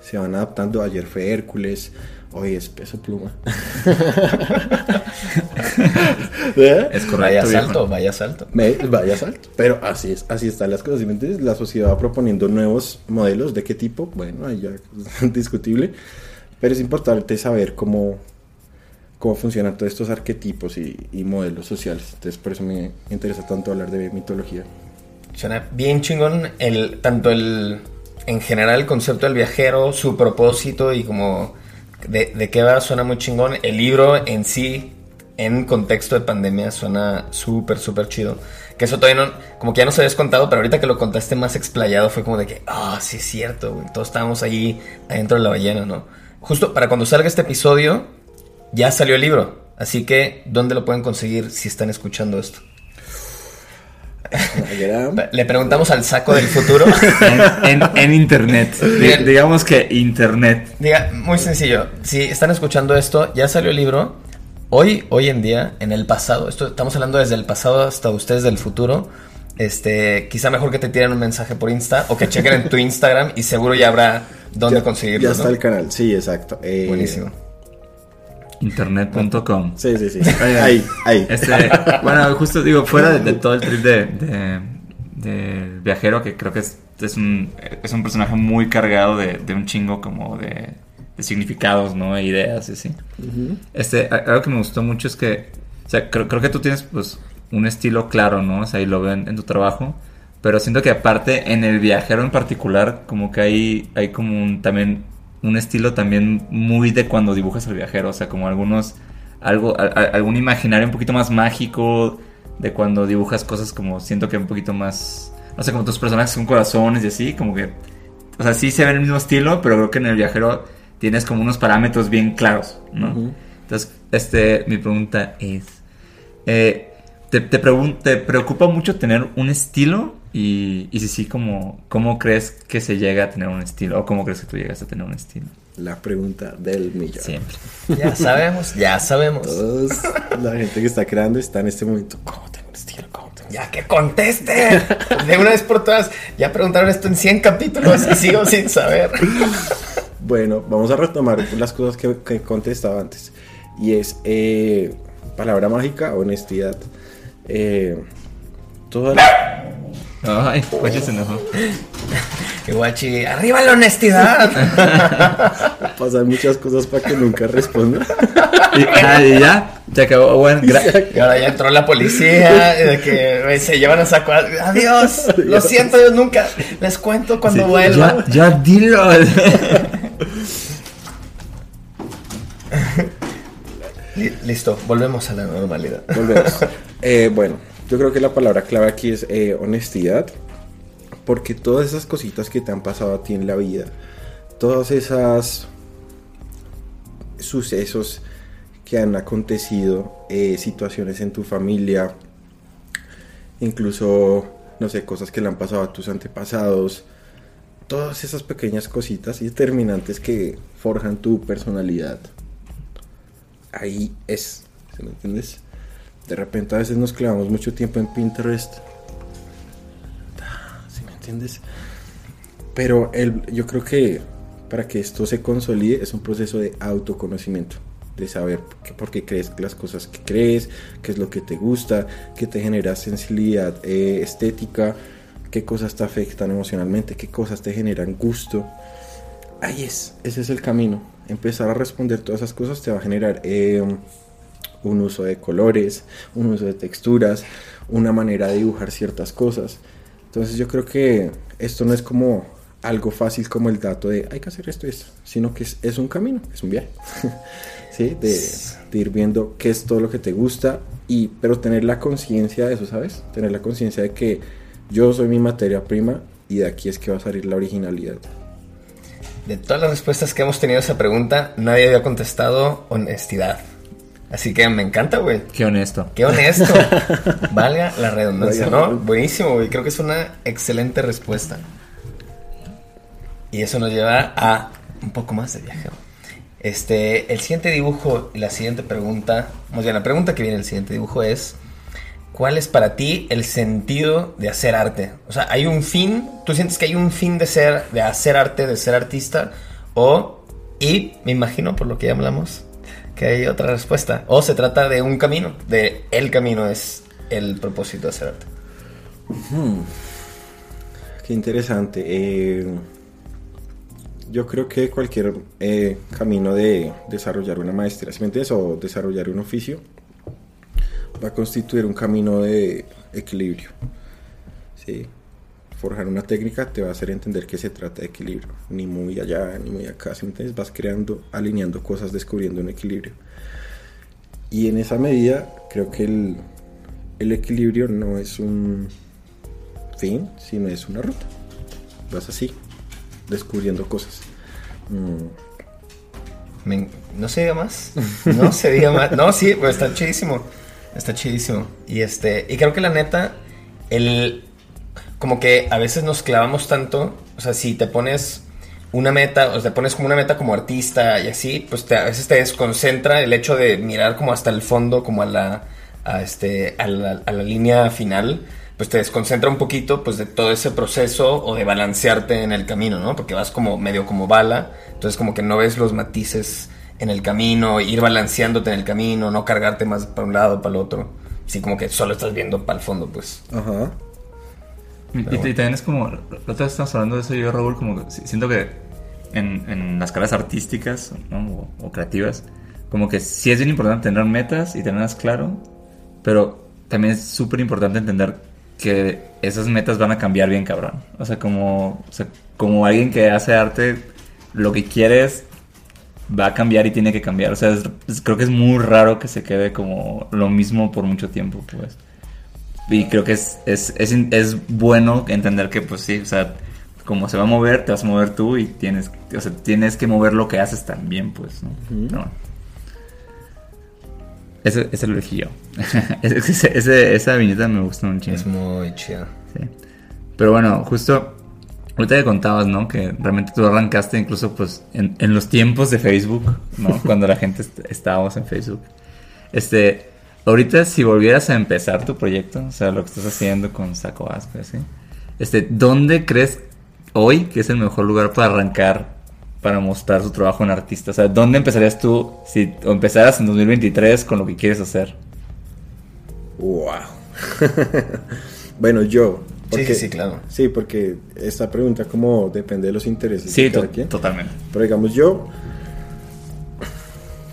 Se van adaptando. Ayer fue Hércules, hoy es peso pluma. [LAUGHS] ¿Verdad? [LAUGHS] Es correcto. Vaya viejo. salto, vaya salto. Me, vaya salto. Pero así es, así están las cosas. ¿sí me entiendes? La sociedad va proponiendo nuevos modelos. ¿De qué tipo? Bueno, ahí ya es [LAUGHS] discutible. Pero es importante saber cómo, cómo funcionan todos estos arquetipos y, y modelos sociales. Entonces, por eso me interesa tanto hablar de mitología. Suena bien chingón el, tanto el, en general el concepto del viajero, su propósito y como de, de qué va, suena muy chingón. El libro en sí, en contexto de pandemia, suena súper, súper chido. Que eso todavía no, como que ya nos habías contado, pero ahorita que lo contaste más explayado fue como de que, ah, sí es cierto, güey. Todos estábamos allí adentro de la ballena, ¿no? Justo para cuando salga este episodio, ya salió el libro. Así que, ¿dónde lo pueden conseguir si están escuchando esto? [LAUGHS] Le preguntamos al saco del futuro. [LAUGHS] En, en- en internet. Digamos que internet. Diga, muy sencillo. Si están escuchando esto, ya salió el libro. Hoy, hoy en día, en el pasado, esto estamos hablando desde el pasado hasta ustedes del futuro. Este, quizá mejor que te tiren un mensaje por Insta o que chequen en tu [LAUGHS] Instagram y seguro ya habrá dónde ya, conseguirlo. Ya ¿no? está el canal, sí, exacto. Eh, Buenísimo. Internet.com. Sí, sí, sí. Ahí, ahí. Este, bueno, justo digo, fuera de, de todo el trip de, de- del viajero, que creo que es, es un, es un personaje muy cargado de, de un chingo como de, de significados, ¿no? E ideas y así. Este, a- algo que me gustó mucho es que, o sea, creo, creo que tú tienes pues un estilo claro, ¿no? O sea, y lo ven en tu trabajo. Pero siento que aparte, en el viajero en particular, como que hay, hay como un, también un estilo también muy de cuando dibujas al viajero. O sea, como algunos, algo, a- a- algún imaginario un poquito más mágico de cuando dibujas cosas como siento que un poquito más, no sé, como tus personajes son corazones y así, como que, o sea, sí se ve el mismo estilo, pero creo que en el viajero tienes como unos parámetros bien claros, ¿no? Ujú. Entonces, este, mi pregunta es, eh, ¿te, te, pregun- te preocupa mucho tener un estilo? Y, y si sí, ¿cómo, ¿cómo crees que se llega a tener un estilo? ¿O cómo crees que tú llegas a tener un estilo? La pregunta del millón. Siempre. Ya sabemos, ya sabemos. Todos, la gente que está creando está en este momento. ¿Cómo tengo un estilo? ¿Cómo tengo Ya que conteste. De una vez por todas. Ya preguntaron esto en 100 capítulos y sigo sin saber. Bueno, vamos a retomar las cosas que, que contestaba antes. Y es eh, palabra mágica, honestidad. Eh, todas las- Ay, oye, se enojó. Guachi, arriba la honestidad. [LAUGHS] pasan muchas cosas para que nunca responda. Y, ah, y ya, se acabó. Bueno, gra- Y ahora ya entró la policía, de que güey, se llevan a saco. Adiós, [LAUGHS] lo siento, yo nunca les cuento cuando Sí, vuelva. Ya, ya dilo. [LAUGHS] Li- Listo, volvemos a la normalidad. Volvemos. [LAUGHS] Eh, bueno, yo creo que la palabra clave aquí es eh, honestidad. Porque todas esas cositas que te han pasado a ti en la vida, todas esas sucesos que han acontecido, eh, situaciones en tu familia, incluso, no sé, cosas que le han pasado a tus antepasados, todas esas pequeñas cositas y determinantes que forjan tu personalidad. Ahí es, ¿sí me entiendes? De repente a veces nos clavamos mucho tiempo en Pinterest. ¿Sí me entiendes? Pero el, yo creo que para que esto se consolide es un proceso de autoconocimiento. De saber por qué crees las cosas que crees, qué es lo que te gusta, qué te genera sensibilidad eh, estética, qué cosas te afectan emocionalmente, qué cosas te generan gusto. Ahí es, ese es el camino. Empezar a responder todas esas cosas te va a generar eh, un uso de colores, un uso de texturas, una manera de dibujar ciertas cosas. Entonces yo creo que esto no es como algo fácil como el dato de hay que hacer esto y esto, sino que es, es un camino, es un viaje. [LAUGHS] ¿Sí? De, de ir viendo qué es todo lo que te gusta, y, pero tener la conciencia de eso, ¿sabes? Tener la conciencia de que yo soy mi materia prima y de aquí es que va a salir la originalidad. De todas las respuestas que hemos tenido a esa pregunta, nadie había contestado honestidad. Así que me encanta, güey. Qué honesto. Qué honesto. [LAUGHS] Valga la redundancia. ¿no? Buenísimo, güey. Creo que es una excelente respuesta. Y eso nos lleva a un poco más de viaje. Este, el siguiente dibujo y la siguiente pregunta, más bien la pregunta que viene en el siguiente dibujo es, ¿cuál es para ti el sentido de hacer arte? O sea, ¿hay un fin? ¿Tú sientes que hay un fin de ser, de hacer arte, de ser artista? O, y me imagino por lo que ya hablamos, que hay otra respuesta. O se trata de un camino, de el camino es el propósito de hacer arte. Qué interesante. eh, yo creo que cualquier eh, camino de desarrollar una maestría, ¿sí me entiendes? O desarrollar un oficio, va a constituir un camino de equilibrio. Forjar una técnica te va a hacer entender que se trata de equilibrio, ni muy allá, ni muy acá, ¿sí me entiendes? Vas creando, alineando cosas, descubriendo un equilibrio. Y en esa medida, creo que el, equilibrio no es un fin, sino es una ruta. Vas así, descubriendo cosas. Mm, no se diga más. [LAUGHS] No se diga más. No, sí, pues está chidísimo. Está chidísimo. Y este, y creo que la neta, el como que a veces nos clavamos tanto, o sea, si te pones una meta, o te pones como una meta como artista y así, pues te- a veces te desconcentra el hecho de mirar como hasta el fondo, como a la, a este, a la, a la línea final, pues te desconcentra un poquito, pues de todo ese proceso o de balancearte en el camino, ¿no? Porque vas como medio como bala, entonces como que no ves los matices en el camino, ir balanceándote en el camino, no cargarte más para un lado, para el otro. Así como que solo estás viendo para el fondo, pues. Ajá. Y, y también es como, la otra vez estamos hablando de eso yo, Raúl, como que si- siento que en, en las carreras artísticas ¿no? o, o creativas, como que sí es bien importante tener metas y tenerlas claro, pero también es súper importante entender que esas metas van a cambiar bien cabrón. O sea, como, o sea, como alguien que hace arte, lo que quieres va a cambiar y tiene que cambiar. O sea, es- es- creo que es muy raro que se quede como lo mismo por mucho tiempo, pues. Y creo que es, es, es, es bueno entender que, pues sí, o sea, como se va a mover, te vas a mover tú y tienes, o sea, tienes que mover lo que haces también, pues, ¿no? Pero bueno. Ese, ese lo elegí yo. [LAUGHS] ese, ese- esa viñeta me gustó un chingo. Es muy chido. Sí. Pero bueno, justo ahorita que contabas, ¿no? Que realmente tú arrancaste incluso pues en, en los tiempos de Facebook, ¿no? [LAUGHS] Cuando la gente est- estábamos en Facebook. Este, ahorita si volvieras a empezar tu proyecto, o sea, lo que estás haciendo con Saco Asco, ¿sí? Este, ¿dónde crees hoy que es el mejor lugar para arrancar para mostrar tu trabajo en artista? O sea, ¿dónde empezarías tú si empezaras en 2023 con lo que quieres hacer? Wow. [LAUGHS] bueno, yo. Sí, sí, sí, claro. Sí, porque esta pregunta como depende de los intereses Sí, de cada to- quien. totalmente. Pero digamos, yo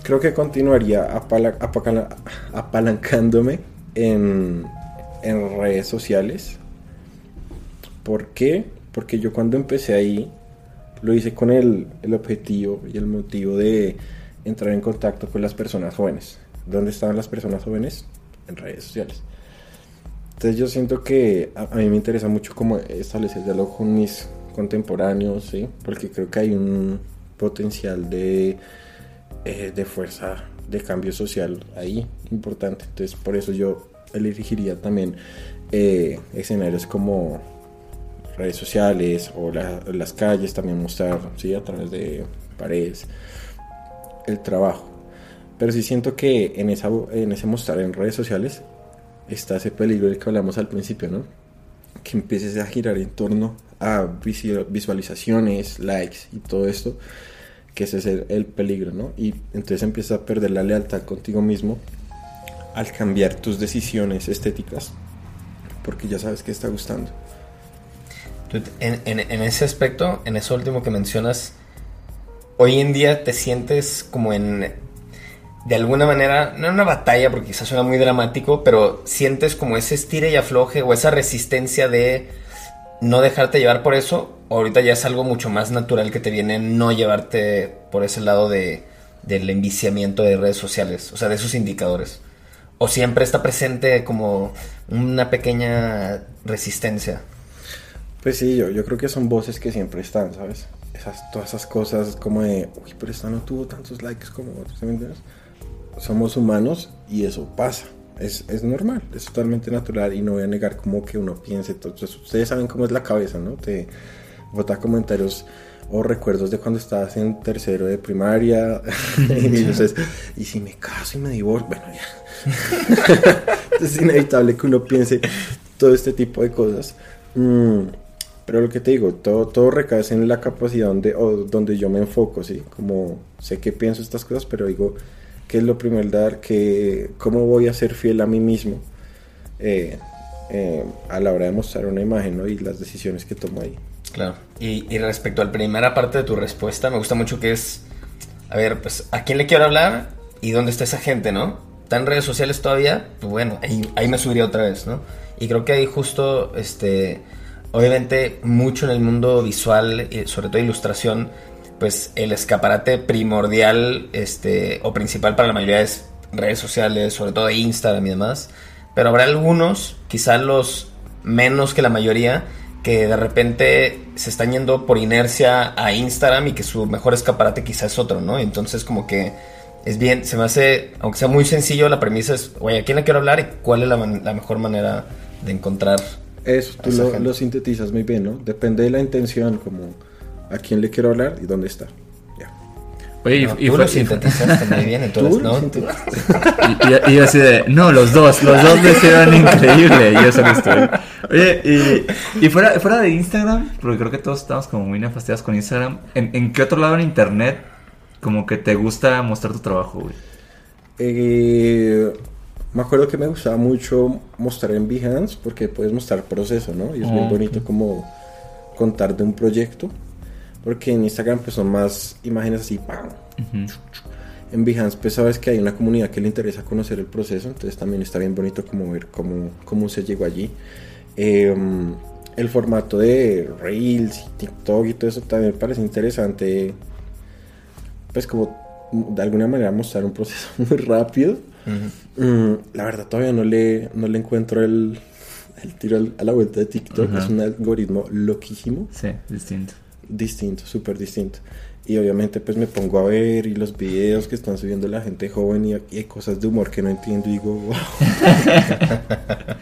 creo que continuaría apala- apalancándome en, en redes sociales. ¿Por qué? Porque yo cuando empecé ahí lo hice con el, el objetivo y el motivo de entrar en contacto con las personas jóvenes. ¿Dónde estaban las personas jóvenes? En redes sociales. Entonces yo siento que a, mí me interesa mucho como establecer diálogo con mis contemporáneos. Porque creo que hay un potencial de, eh, de fuerza, de cambio social ahí importante. Entonces por eso yo elegiría también eh, escenarios como redes sociales o la- las calles, también mostrar, ¿sí? A través de paredes, el trabajo. Pero sí siento que en, esa, en ese mostrar en redes sociales está ese peligro del que hablamos al principio, ¿no? Que empieces a girar en torno a visualizaciones, likes y todo esto, que ese es el, el peligro, ¿no? Y entonces empiezas a perder la lealtad contigo mismo al cambiar tus decisiones estéticas, porque ya sabes que está gustando. En- en ese aspecto, en eso último que mencionas, hoy en día te sientes como en, de alguna manera, no una batalla, porque quizás suena muy dramático, pero sientes como ese estire y afloje o esa resistencia de no dejarte llevar por eso, ahorita ya es algo mucho más natural que te viene no llevarte por ese lado de, del enviciamiento de redes sociales, o sea, de esos indicadores. O siempre está presente como una pequeña resistencia. Pues sí, yo, yo creo que son voces que siempre están, ¿sabes? Esas, todas esas cosas como de, uy, pero esta no tuvo tantos likes como otros, ¿sí ¿me entiendes? Somos humanos y eso pasa. Es, es normal, es totalmente natural y no voy a negar como que uno piense. Entonces, ustedes saben cómo es la cabeza, ¿no? Te vota comentarios o recuerdos de cuando estabas en tercero de primaria. [LAUGHS] y [LAUGHS] y si me caso y me divorcio, bueno, ya. [LAUGHS] es inevitable que uno piense todo este tipo de cosas. Mm, pero lo que te digo, todo, todo recae en la capacidad donde, o donde yo me enfoco, ¿sí? Como sé que pienso estas cosas, pero digo, ¿qué es lo primero dar? Que, ¿Cómo voy a ser fiel a mí mismo eh, eh, a la hora de mostrar una imagen ¿no? y las decisiones que tomo ahí? Claro. Y, y respecto a la primera parte de tu respuesta, me gusta mucho que es, a ver, pues, ¿a quién le quiero hablar y dónde está esa gente, no? ¿Está en redes sociales todavía? Pues bueno, ahí, ahí me subiría otra vez, ¿no? Y creo que ahí justo, este, obviamente mucho en el mundo visual, y sobre todo ilustración, pues el escaparate primordial, este, o principal para la mayoría es redes sociales, sobre todo Instagram y demás. Pero habrá algunos, quizás los menos que la mayoría, que de repente se están yendo por inercia a Instagram y que su mejor escaparate quizás es otro, ¿no? Entonces como que es bien, se me hace, aunque sea muy sencillo, la premisa es, oye, ¿a quién le quiero hablar y cuál es la, la mejor manera de encontrar eso, tú lo, lo, sintetizas muy bien, ¿no? Depende de la intención, como a quién le quiero hablar y dónde está. Ya. Oye, no, y, tú fue, lo sintetizaste muy bien, entonces, ¿no? y, y, así de, no, los dos, los dos me hicieron increíble, yo solo estoy. Oye, y, y fuera, fuera de Instagram, porque creo que todos estamos como muy nefastiados con Instagram, ¿en, ¿en qué otro lado en internet como que te gusta mostrar tu trabajo, güey? Eh me acuerdo que me gustaba mucho mostrar en Behance porque puedes mostrar proceso, ¿no? Y es muy bonito como contar de un proyecto. Porque en Instagram pues son más imágenes así, ¡pam! En Behance pues sabes que hay una comunidad que le interesa conocer el proceso, entonces también está bien bonito como ver cómo, cómo se llegó allí. Eh, el formato de Reels y TikTok y todo eso también parece interesante. Pues como de alguna manera mostrar un proceso [LAUGHS] muy rápido Mm, la verdad todavía no le, no le encuentro el, el tiro a la vuelta de TikTok. Es un algoritmo loquísimo. Sí, distinto. Distinto, súper distinto. Y obviamente pues me pongo a ver y los videos que están subiendo la gente joven y, hay cosas de humor que no entiendo y digo, wow. [LAUGHS]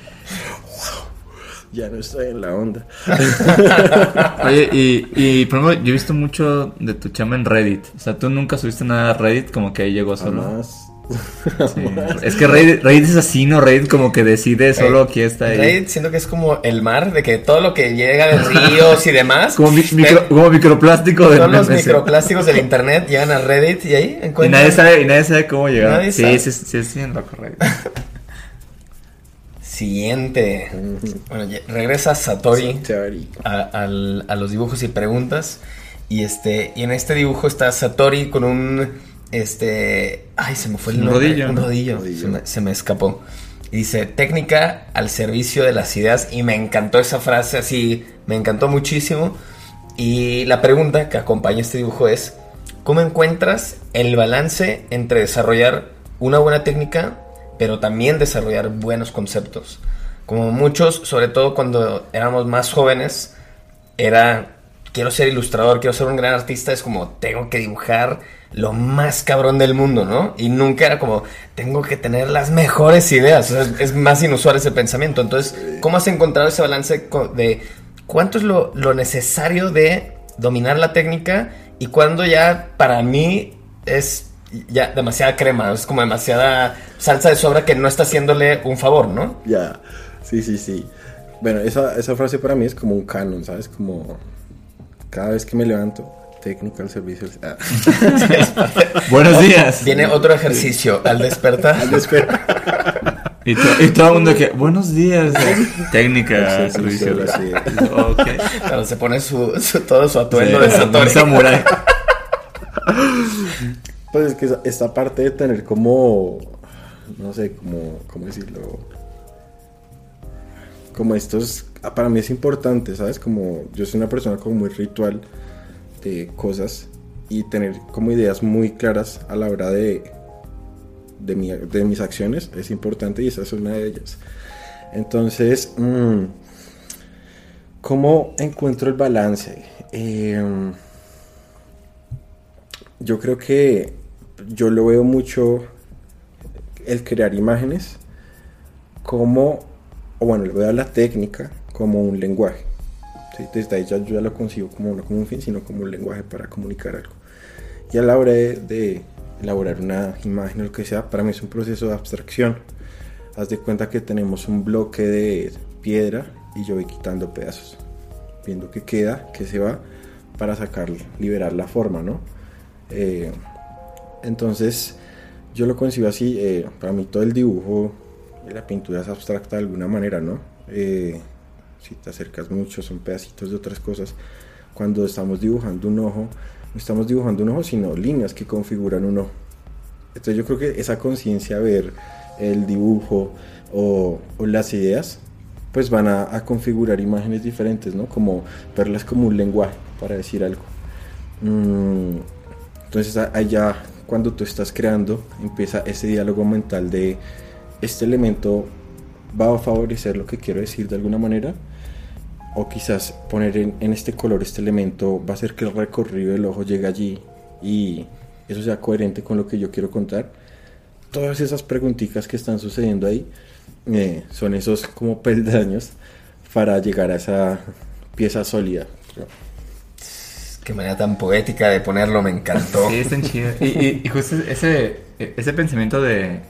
ya no estoy en la onda. [LAUGHS] Oye, y, y por ejemplo, yo he visto mucho de tu chama en Reddit. O sea, tú nunca subiste nada a Reddit como que ahí llegó solo. Jamás. [LAUGHS] Sí. Es que Reddit, Reddit, es así, ¿no? Reddit como que decide solo aquí está ahí. Reddit siento que es como el mar, de que todo lo que llega de ríos y demás. [LAUGHS] como, mi, micro, como microplástico del Todos los microplásticos del internet llegan a Reddit y ahí encuentran. Y nadie sabe, y nadie sabe cómo llegar. Nadie sí, sabe. sí, sí, sí, sí, en lo correcto. [LAUGHS] Siguiente. Bueno, regresa Satori a, a, a los dibujos y preguntas. Y este, y en este dibujo está Satori con un este. Ay, se me fue el un nombre. rodillo. Un rodillo. rodillo. Se, me, se, me, escapó. Y dice: técnica al servicio de las ideas. Y me encantó esa frase, así. Me encantó muchísimo. Y la pregunta que acompaña este dibujo es: ¿Cómo encuentras el balance entre desarrollar una buena técnica, pero también desarrollar buenos conceptos? Como muchos, sobre todo cuando éramos más jóvenes, era. Quiero ser ilustrador, quiero ser un gran artista. Es como, tengo que dibujar lo más cabrón del mundo, ¿no? Y nunca era como, tengo que tener las mejores ideas. O sea, es más inusual ese pensamiento. Entonces, ¿cómo has encontrado ese balance de cuánto es lo, lo necesario de dominar la técnica y cuándo ya para mí es ya demasiada crema, es como demasiada salsa de sobra que no está haciéndole un favor, ¿no? Ya, sí, sí, sí. Bueno, esa, esa frase para mí es como un canon, ¿sabes? Como cada vez que me levanto, técnica al servicio. Ah. [LAUGHS] Buenos días. Viene otro ejercicio al despertar. al despertar. Y, to y, todo el mundo que, buenos días, técnica al servicio. Sí. Okay. Claro, se pone su, su, todo su atuendo sí, de Satori. samurai. Pues es que esta parte de tener como, no sé, como, ¿cómo decirlo? Como estos, para mí es importante, ¿sabes? Como yo soy una persona como muy ritual cosas y tener como ideas muy claras a la hora de, de, mi, de mis acciones es importante y esa es una de ellas. Entonces, mmm, ¿Cómo encuentro el balance? Eh, yo creo que yo lo veo mucho el crear imágenes como, o bueno, le dar la técnica como un lenguaje. ¿Sí? Desde ahí ya, yo ya lo consigo como no como un fin, sino como un lenguaje para comunicar algo. Y a la hora de, elaborar una imagen o lo que sea, para mí es un proceso de abstracción. Haz de cuenta que tenemos un bloque de piedra y yo voy quitando pedazos, viendo qué queda, qué se va, para sacar, liberar la forma, ¿no? Eh, entonces, yo lo concibo así, eh, para mí todo el dibujo, la pintura es abstracta de alguna manera, ¿no? Eh, si te acercas mucho, son pedacitos de otras cosas. Cuando estamos dibujando un ojo, no estamos dibujando un ojo, sino líneas que configuran un ojo. Entonces yo creo que esa conciencia, ver el dibujo o, o, las ideas, pues van a, a, configurar imágenes diferentes, ¿no? Como verlas como un lenguaje, para decir algo. Mm, entonces allá cuando tú estás creando empieza ese diálogo mental de este elemento va a favorecer lo que quiero decir de alguna manera o quizás poner en, en, este color este elemento va a hacer que el recorrido del ojo llegue allí y eso sea coherente con lo que yo quiero contar todas esas preguntitas que están sucediendo ahí eh, son esos como [LAUGHS] peldaños para llegar a esa pieza sólida Qué manera tan poética de ponerlo, me encantó. Sí, es tan chido. Y, y, y justo ese, ese pensamiento de...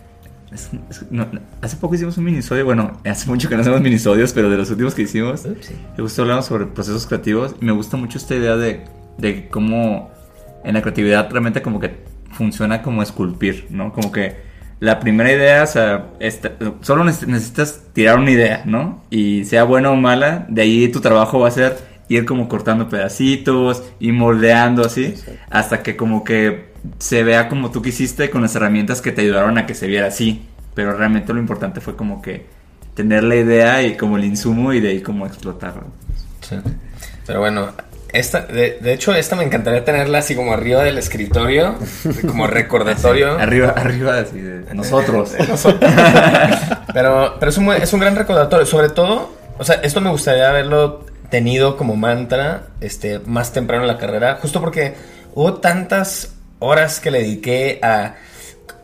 Es, es, no, hace poco hicimos un minisodio, bueno, hace mucho que no hacemos minisodios, pero de los últimos que hicimos, Ups, sí. justo hablamos sobre procesos creativos y me gusta mucho esta idea de, de cómo en la creatividad realmente como que funciona como esculpir, ¿no? Como que la primera idea, o sea, esta, solo necesitas tirar una idea, ¿no? Y sea buena o mala, de ahí tu trabajo va a ser ir como cortando pedacitos y moldeando así Exacto. hasta que como que se vea como tú quisiste con las herramientas que te ayudaron a que se viera así pero realmente lo importante fue como que tener la idea y como el insumo y de ahí como explotarlo sí. pero bueno esta, de, de, hecho, esta me encantaría tenerla así como arriba del escritorio, [LAUGHS] como recordatorio. Así, arriba, arriba así de nosotros. De, [LAUGHS] de nosotros. [LAUGHS] pero pero es, un, es un gran recordatorio. Sobre todo, o sea, esto me gustaría verlo tenido como mantra este, más temprano en la carrera, justo porque hubo tantas horas que le dediqué a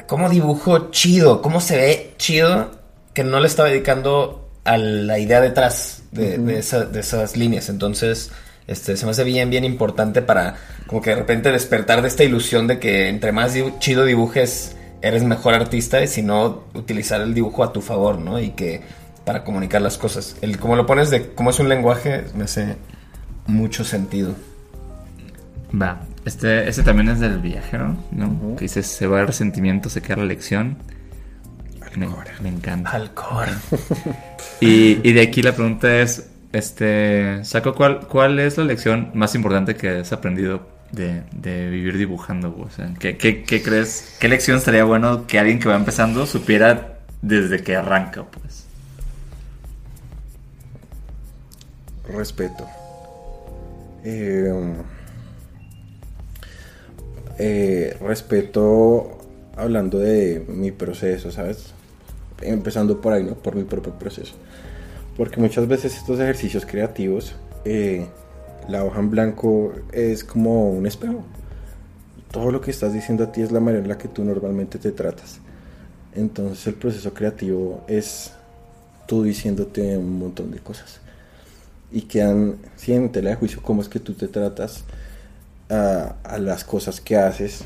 cómo dibujo chido, cómo se ve chido, que no le estaba dedicando a la idea detrás de, uh -huh. de, esa, de esas líneas. Entonces, este, se me hace bien, bien importante para como que de repente despertar de esta ilusión de que entre más chido dibujes, eres mejor artista y si no, utilizar el dibujo a tu favor, ¿no? Y que para comunicar las cosas. El como lo pones de cómo es un lenguaje me hace mucho sentido. Va, este, este también es del viajero, ¿no? Uh -huh. Que dice, se va el resentimiento, se queda la lección. Me, me, encanta. Alcor. [LAUGHS] y, y de aquí la pregunta es, este, Saco, ¿cuál, ¿cuál es la lección más importante que has aprendido de, de vivir dibujando? O sea, ¿qué, qué, ¿qué, crees? ¿Qué lección estaría bueno que alguien que va empezando supiera desde que arranca, pues? Respeto. Eh, eh, respeto hablando de mi proceso, ¿sabes? Empezando por ahí, ¿no? Por mi propio proceso. Porque muchas veces estos ejercicios creativos, eh, la hoja en blanco es como un espejo. Todo lo que estás diciendo a ti es la manera en la que tú normalmente te tratas. Entonces el proceso creativo es tú diciéndote un montón de cosas. Y quedan, sí, en tela de juicio cómo es que tú te tratas a, a las cosas que haces.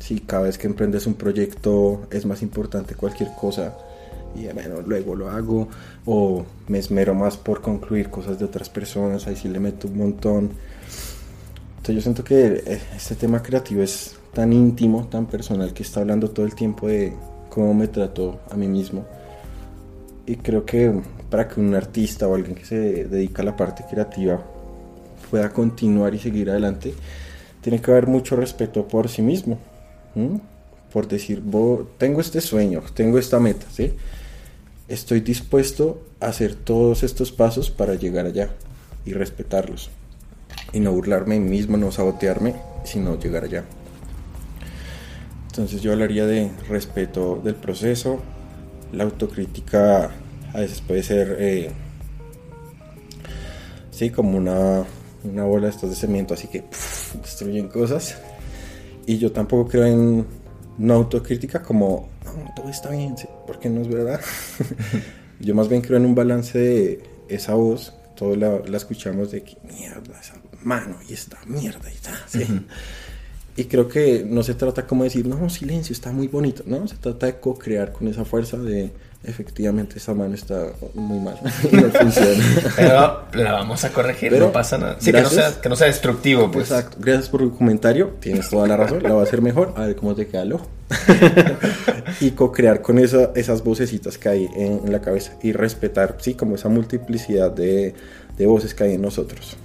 Si cada vez que emprendes un proyecto es más importante cualquier cosa y bueno, luego lo hago o me esmero más por concluir cosas de otras personas, ahí sí le meto un montón. Entonces yo siento que este tema creativo es tan íntimo, tan personal, que está hablando todo el tiempo de cómo me trato a mí mismo. Y creo que para que un artista o alguien que se dedica a la parte creativa pueda continuar y seguir adelante, tiene que haber mucho respeto por sí mismo. Por decir, tengo este sueño, tengo esta meta, ¿sí? estoy dispuesto a hacer todos estos pasos para llegar allá y respetarlos. Y no burlarme mí mismo, no sabotearme, sino llegar allá. Entonces yo hablaría de respeto del proceso. La autocrítica a veces puede ser... Eh, sí, como una, una bola de estas de cemento, así que destruyen cosas. Y yo tampoco creo en una autocrítica como, no, todo está bien, sí, porque no es verdad. [LAUGHS] yo más bien creo en un balance de esa voz, todos la, la escuchamos de que mierda, esa mano y esta mierda y está, ¿sí? Y creo que no se trata como decir, no, silencio, está muy bonito, ¿no? Se trata de co-crear con esa fuerza de, efectivamente, esa mano está muy mal [LAUGHS] y no funciona. Pero la vamos a corregir, Pero, no pasa nada. Sí, que no, sea, que no sea destructivo, pues. Exacto. Gracias por tu comentario. Tienes toda la razón. La va a hacer mejor. A ver cómo te queda el ojo. [LAUGHS] y co-crear con esa- esas vocecitas que hay en, en la cabeza. Y respetar, sí, como esa multiplicidad de, de voces que hay en nosotros.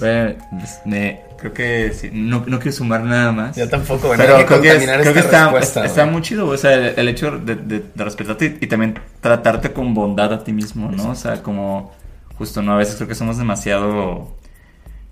Bueno, pues, me- creo que sí, no, no quiero sumar nada más. Yo tampoco, bueno, Pero que creo que, es- creo que está, muy chido, o sea, el, el hecho de, de- de respetarte y, y también tratarte con bondad a ti mismo, ¿no? O sea, como justo, ¿no? A veces creo que somos demasiado,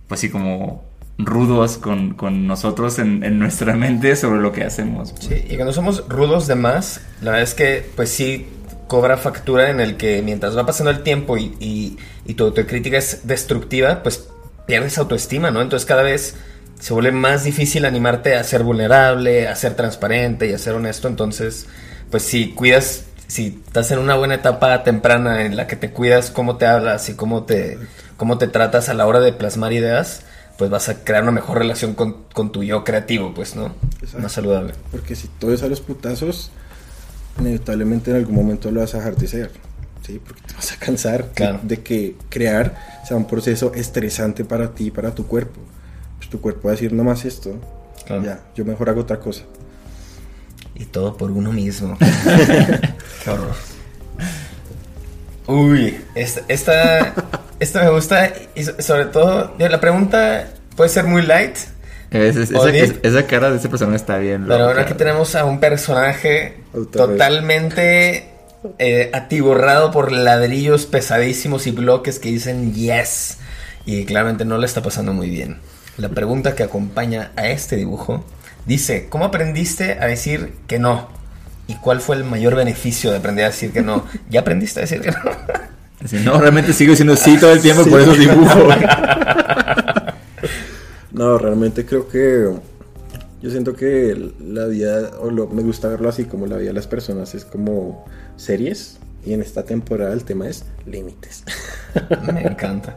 pues sí, como rudos con, con nosotros en, en nuestra mente sobre lo que hacemos. pues. Sí, y cuando somos rudos de más, la verdad es que, pues sí, cobra factura en el que mientras va pasando el tiempo y, y, y tu autocrítica es destructiva, pues pierdes autoestima, ¿no? Entonces cada vez se vuelve más difícil animarte a ser vulnerable, a ser transparente y a ser honesto. Entonces, pues si cuidas, si estás en una buena etapa temprana en la que te cuidas cómo te hablas y cómo te, cómo te tratas a la hora de plasmar ideas, pues vas a crear una mejor relación con, con tu yo creativo, pues, ¿no? Exacto. Más saludable. Porque si todo es a los putazos, inevitablemente en algún momento lo vas a dejar de ser. ¿Sí? Porque te vas a cansar de- Claro. de, que crear sea un proceso estresante para ti y para tu cuerpo. Pues tu cuerpo va a decir, no más esto. Claro. Ya, yo mejor hago otra cosa. Y todo por uno mismo. [LAUGHS] Qué horror. Uy, esta, esta, esta me gusta y so- sobre todo, la pregunta puede ser muy light, Es- es- esa, es- esa cara de ese personaje está bien. pero loca. ahora aquí tenemos a un personaje Otra vez. totalmente eh, atiborrado por ladrillos pesadísimos y bloques que dicen yes. Y claramente no le está pasando muy bien. La pregunta que acompaña a este dibujo dice, ¿cómo aprendiste a decir que no? ¿Y cuál fue el mayor beneficio de aprender a decir que no? [LAUGHS] ¿Ya aprendiste a decir que no? No, realmente sigo diciendo sí todo el tiempo, por eso dibujo. [LAUGHS] No, realmente creo que yo siento que la vida, o lo, me gusta verlo así como la vida de las personas es como series y en esta temporada el tema es límites. [LAUGHS] Me encanta.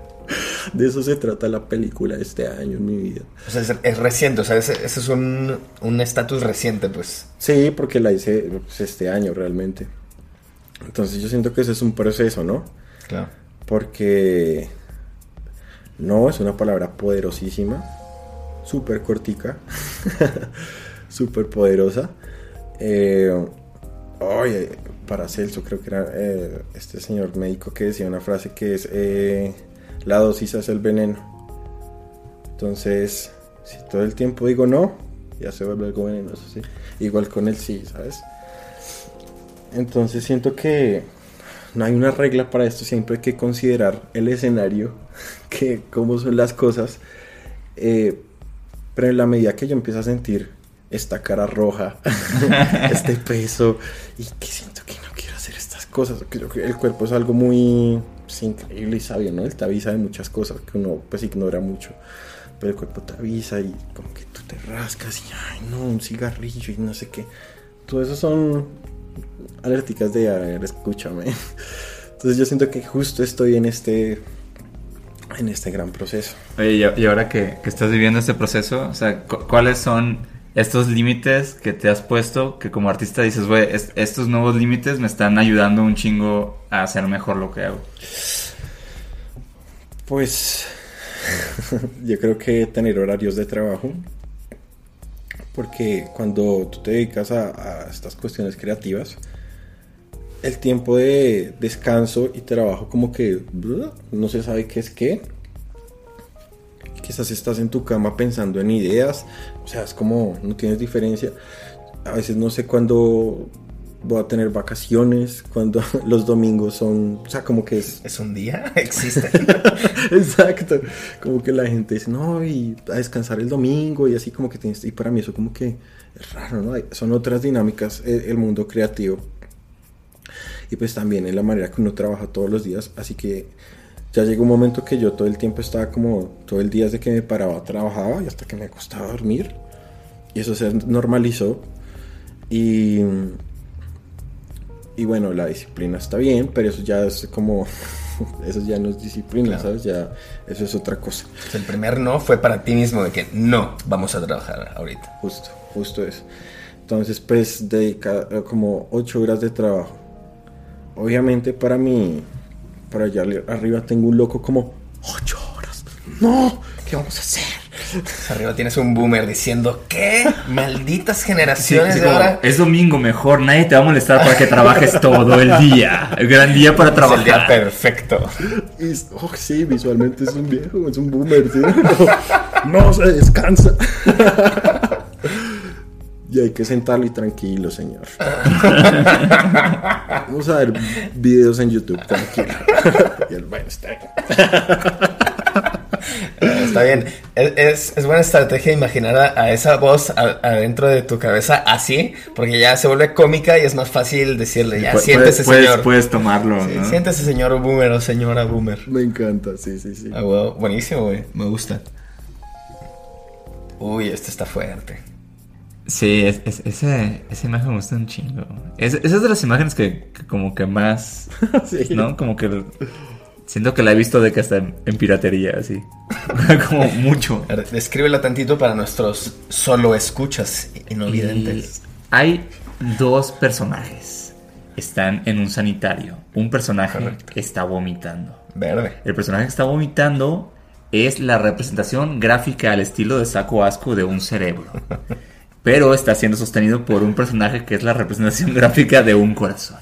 De eso se trata la película de este año en mi vida. O sea, es, es reciente, o sea, ese, es un un estatus reciente, pues. Sí, porque la hice pues, este año realmente. Entonces yo siento que ese es un proceso, ¿no? Claro. Porque no es una palabra poderosísima, súper cortica, [LAUGHS] súper poderosa. Eh, oye, para Celso creo que era eh, este señor médico que decía una frase que es eh, la dosis hace el veneno. Entonces, si todo el tiempo digo no, ya se vuelve algo venenoso, ¿sí? Igual con el sí, ¿sabes? Entonces siento que no hay una regla para esto, siempre hay que considerar el escenario, [LAUGHS] que cómo son las cosas. eh, pero en la medida que yo empiezo a sentir esta cara roja, [LAUGHS] este peso, y que siento que no quiero hacer estas cosas, creo que el cuerpo es algo muy pues, increíble y sabio, ¿no? Él te avisa de muchas cosas que uno pues ignora mucho. Pero el cuerpo te avisa y como que tú te rascas y, ay, no, un cigarrillo y no sé qué. Todo eso son alerticas de, a ver, escúchame. [LAUGHS] Entonces yo siento que justo estoy en este, en este gran proceso. Oye, y, ahora que, estás viviendo este proceso, o sea, cu- ¿cuáles son estos límites que te has puesto que como artista dices, güey, es- estos nuevos límites me están ayudando un chingo a hacer mejor lo que hago? Pues [LAUGHS] yo creo que tener horarios de trabajo, porque cuando tú te dedicas a, a estas cuestiones creativas, el tiempo de descanso y trabajo como que no se sabe qué es qué. Quizás estás en tu cama pensando en ideas, o sea, es como no tienes diferencia. A veces no sé cuándo voy a tener vacaciones, cuando [LAUGHS] los domingos son, o sea, como que es ¿Es un día? [LAUGHS] ¿Existe? [LAUGHS] Exacto. Como que la gente dice, no, y a descansar el domingo y así como que tienes... Y para mí eso como que es raro, ¿no? Son otras dinámicas eh, el mundo creativo. Y pues también en la manera que uno trabaja todos los días. Así que Ya llegó un momento que yo todo el tiempo estaba como, todo el día desde que me paraba trabajaba y hasta que me acostaba a dormir. Y eso se normalizó. Y, y bueno, la disciplina está bien, pero eso ya es como, [LAUGHS] eso ya no es disciplina, Claro. ¿sabes? Ya, eso es otra cosa. El primer no fue para ti mismo de que no vamos a trabajar ahorita. Justo, justo eso. Entonces, pues, dedica como ocho horas de trabajo. Obviamente para mí, para allá arriba tengo un loco como, ocho horas. No, ¿qué vamos a hacer? Arriba tienes un boomer diciendo, ¿qué? Malditas Sí, generaciones de ahora. es domingo mejor, nadie te va a molestar para que trabajes todo el día. El gran día para Es el día trabajar. perfecto. Y, oh, sí, visualmente es un viejo, es un boomer, ¿sí? [LAUGHS] No, no se descansa. [LAUGHS] Y hay que sentarlo y tranquilo, señor. [LAUGHS] Vamos a ver videos en YouTube, tranquilo. [LAUGHS] Y el bueno, está bien. Está bien. Es, es- buena estrategia imaginar a, a esa voz a- adentro de tu cabeza así, porque ya se vuelve cómica y es más fácil decirle, ya Pu- siéntese, puedes, señor. puedes tomarlo, Sí, ¿no? Siéntese, señor boomer o señora boomer. Me encanta, sí, sí, sí. Ah. Buenísimo, güey. Me gusta. Uy, este está fuerte. Sí, es, es- ese- esa imagen me gusta un chingo. Es, esa es de las imágenes que, que como que más, [LAUGHS] Sí. ¿no? Como que siento que la he visto de que hasta en, en piratería, así. [LAUGHS] como mucho. Descríbela tantito para nuestros solo escuchas y no Y videntes. hay dos personajes. Están en un sanitario. Un personaje Correcto. está vomitando. Verde. El personaje que está vomitando es la representación gráfica al estilo de saco asco de un cerebro. [LAUGHS] Pero está siendo sostenido por un personaje que es la representación [LAUGHS] gráfica de un corazón.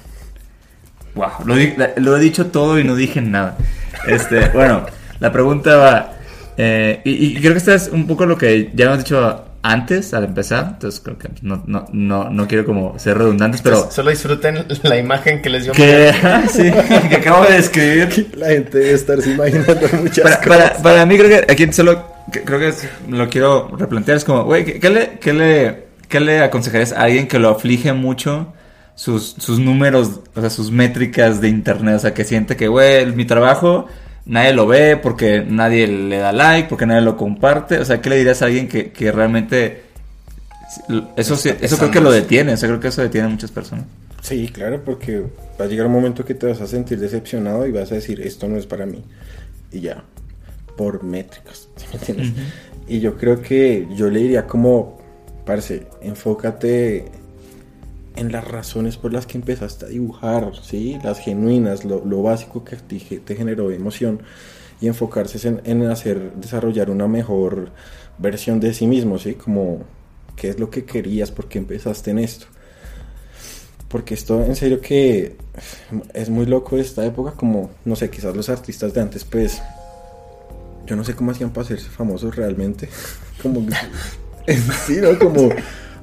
Wow, lo, lo he dicho todo y no dije nada. Este, [LAUGHS] bueno, la pregunta va. eh, y, y creo que esto es un poco lo que ya hemos dicho antes al empezar. Entonces creo que no, no, no, no quiero como ser redundantes, pero. Entonces, solo disfruten la imagen que les dio. Que, [LAUGHS] sí, que acabo de describir. La gente debe estarse imaginando muchas Para, cosas. para, para mí creo que aquí solo creo que es- lo quiero replantear es como, güey, ¿qué, qué le, qué, le, ¿qué le aconsejarías a alguien que lo aflige mucho sus, sus números, o sea, sus métricas de internet? O sea, que siente que, güey, mi trabajo nadie lo ve porque nadie le da like, porque nadie lo comparte. O sea, ¿qué le dirías a alguien que, que realmente... Eso, sí- eso creo que lo detiene, o sea, creo que eso detiene a muchas personas. Sí, claro, porque va a llegar un momento que te vas a sentir decepcionado y vas a decir, esto no es para mí. Y ya, por métricas, [LAUGHS] ¿sí me entiendes? Y yo creo que yo le diría como, parce, enfócate en las razones por las que empezaste a dibujar, ¿sí? Las genuinas, lo, lo básico que ge- te generó emoción y enfocarse en, en hacer, desarrollar una mejor versión de sí mismo, ¿sí? Como, ¿qué es lo que querías? ¿Por qué empezaste en esto? Porque esto en serio que es muy loco de esta época, como, no sé, quizás los artistas de antes, pues, yo no sé cómo hacían para hacerse famosos realmente. [LAUGHS] Como, sí, ¿no? Como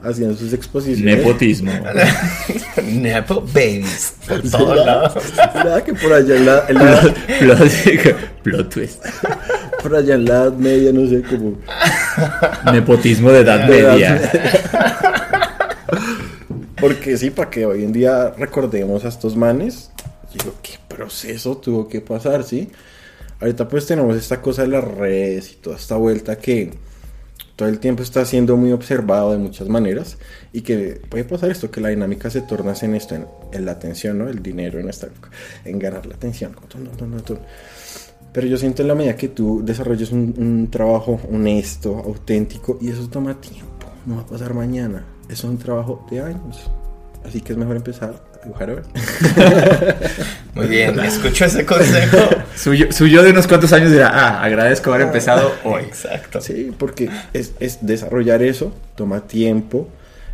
hacían sus exposiciones. Nepotismo. [LAUGHS] Nepo babies. Por Sí, todos lados. ¿Verdad que por allá en la, en la- plot, plot [LAUGHS] twist. por allá en la Edad Media, no sé, como... Nepotismo de edad de edad media. Porque sí, para que hoy en día recordemos a estos manes, digo, ¿qué proceso tuvo que pasar, sí? Ahorita pues tenemos esta cosa de las redes y toda esta vuelta que todo el tiempo está siendo muy observado de muchas maneras y que puede pasar esto, que la dinámica se torna en esto, en, en la atención, ¿no? El dinero en esta época, en ganar la atención. Pero yo siento en la medida que tú desarrolles un, un trabajo honesto, auténtico, y eso toma tiempo, no va a pasar mañana, es un trabajo de años. Así que es mejor empezar dibujar. [LAUGHS] Muy bien, [LAUGHS] escucho ese consejo. Su yo, su yo de unos cuantos años dirá, ah, agradezco haber empezado [LAUGHS] hoy. Exacto. Sí, porque es, es desarrollar eso, toma tiempo.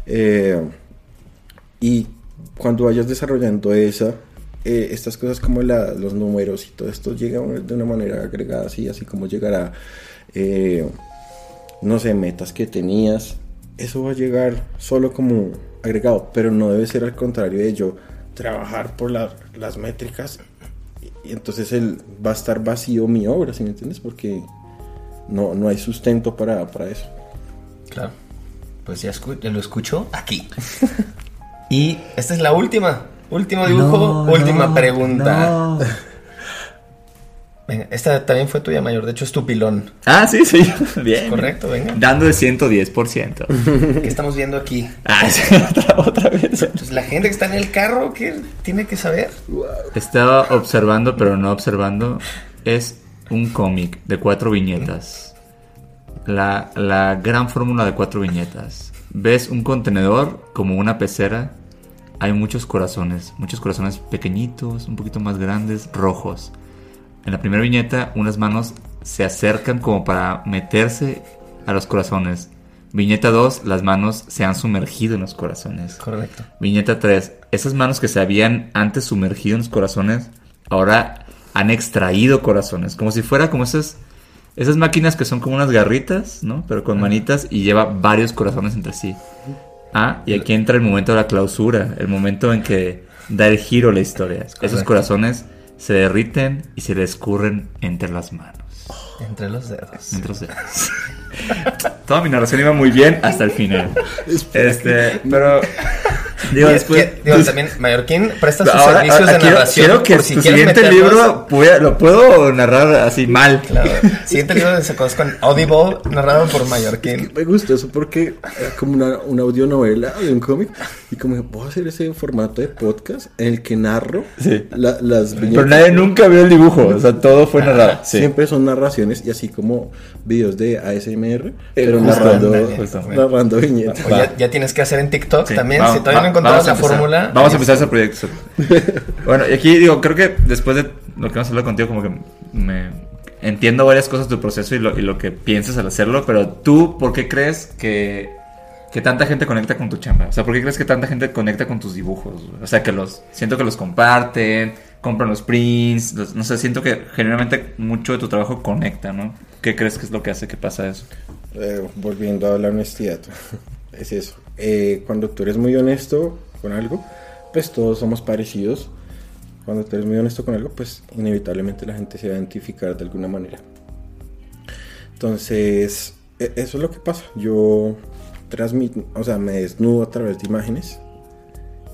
eh, y cuando vayas desarrollando esa, eh, estas cosas como la- los números y todo esto llegan de una manera agregada, así, así como llegará, eh, no sé, metas que tenías. Eso va a llegar solo como agregado, pero no debe ser al contrario de yo trabajar por la- las métricas y, y entonces el, va a estar vacío mi obra, ¿sí me entiendes? Porque no, no hay sustento para, para eso. Claro. Pues ya, escu- ya lo escucho aquí. [LAUGHS] y esta es la última. Último dibujo, No, última no, pregunta. no. [LAUGHS] Venga, esta también fue tuya mayor, de hecho es tu pilón. Ah, sí, sí. [LAUGHS] Bien. Correcto, venga. Dando el 110%. ¿Qué estamos viendo aquí? Ah, [LAUGHS] sí, otra, otra vez. Pues la gente que está en el carro, ¿qué tiene que saber? Estaba observando, pero no observando. Es un cómic de cuatro viñetas. La, la gran fórmula de cuatro viñetas. Ves un contenedor como una pecera. Hay muchos corazones. Muchos corazones pequeñitos, un poquito más grandes, rojos. En la primera viñeta, unas manos se acercan como para meterse a los corazones. Viñeta 2, las manos se han sumergido en los corazones. Correcto. Viñeta 3. Esas manos que se habían antes sumergido en los corazones, ahora han extraído corazones. Como si fuera como esas, esas máquinas que son como unas garritas, ¿no? Pero con manitas y lleva varios corazones entre sí. Ah, y aquí entra el momento de la clausura, el momento en que da el giro a la historia. Esos corazones se derriten y se le escurren entre las manos. Entre los dedos. Entre los dedos. [LAUGHS] Toda mi narración iba muy bien hasta el final. Este, pero digo después y- digo, también Mallorquín presta sus Ahora, servicios ahora de quiero, narración quiero que por si tu siguiente meterlos. libro pueda- lo puedo narrar así mal. Claro. Siguiente libro de Sacos con Audible, narrado por Mallorquín. Me gusta eso porque era como una, una audionovela de un cómic. Y como voy a hacer ese formato de podcast en el que narro Sí. la- las Pero viñetas. nadie nunca vio el dibujo, o sea, todo fue narrado. Sí. Siempre son narraciones y así como videos de ASMR, pero justo, narrando, justo. narrando viñetas. Ya, ya tienes que hacer en TikTok Sí, también. vamos- si todavía no va- encontrabas vamos a la empezar. fórmula. Vamos a empezar ese proyecto. [LAUGHS] bueno, y aquí digo, creo que después de lo que hemos hablado contigo, como que me entiendo varias cosas de tu proceso y lo, y lo que piensas al hacerlo, pero tú, ¿por qué crees que, que tanta gente conecta con tu chamba? O sea, ¿por qué crees que tanta gente conecta con tus dibujos? O sea, que los, siento que los comparten, compran los prints, los- no sé, siento que generalmente mucho de tu trabajo conecta, ¿no? ¿Qué crees que es lo que hace que pasa eso? Eh, volviendo a la honestidad, [LAUGHS] es eso. Eh, cuando tú eres muy honesto con algo, pues todos somos parecidos. Cuando tú eres muy honesto con algo, pues inevitablemente la gente se va a identificar de alguna manera. Entonces, e- eso es lo que pasa. Yo transmito, o sea, me desnudo a través de imágenes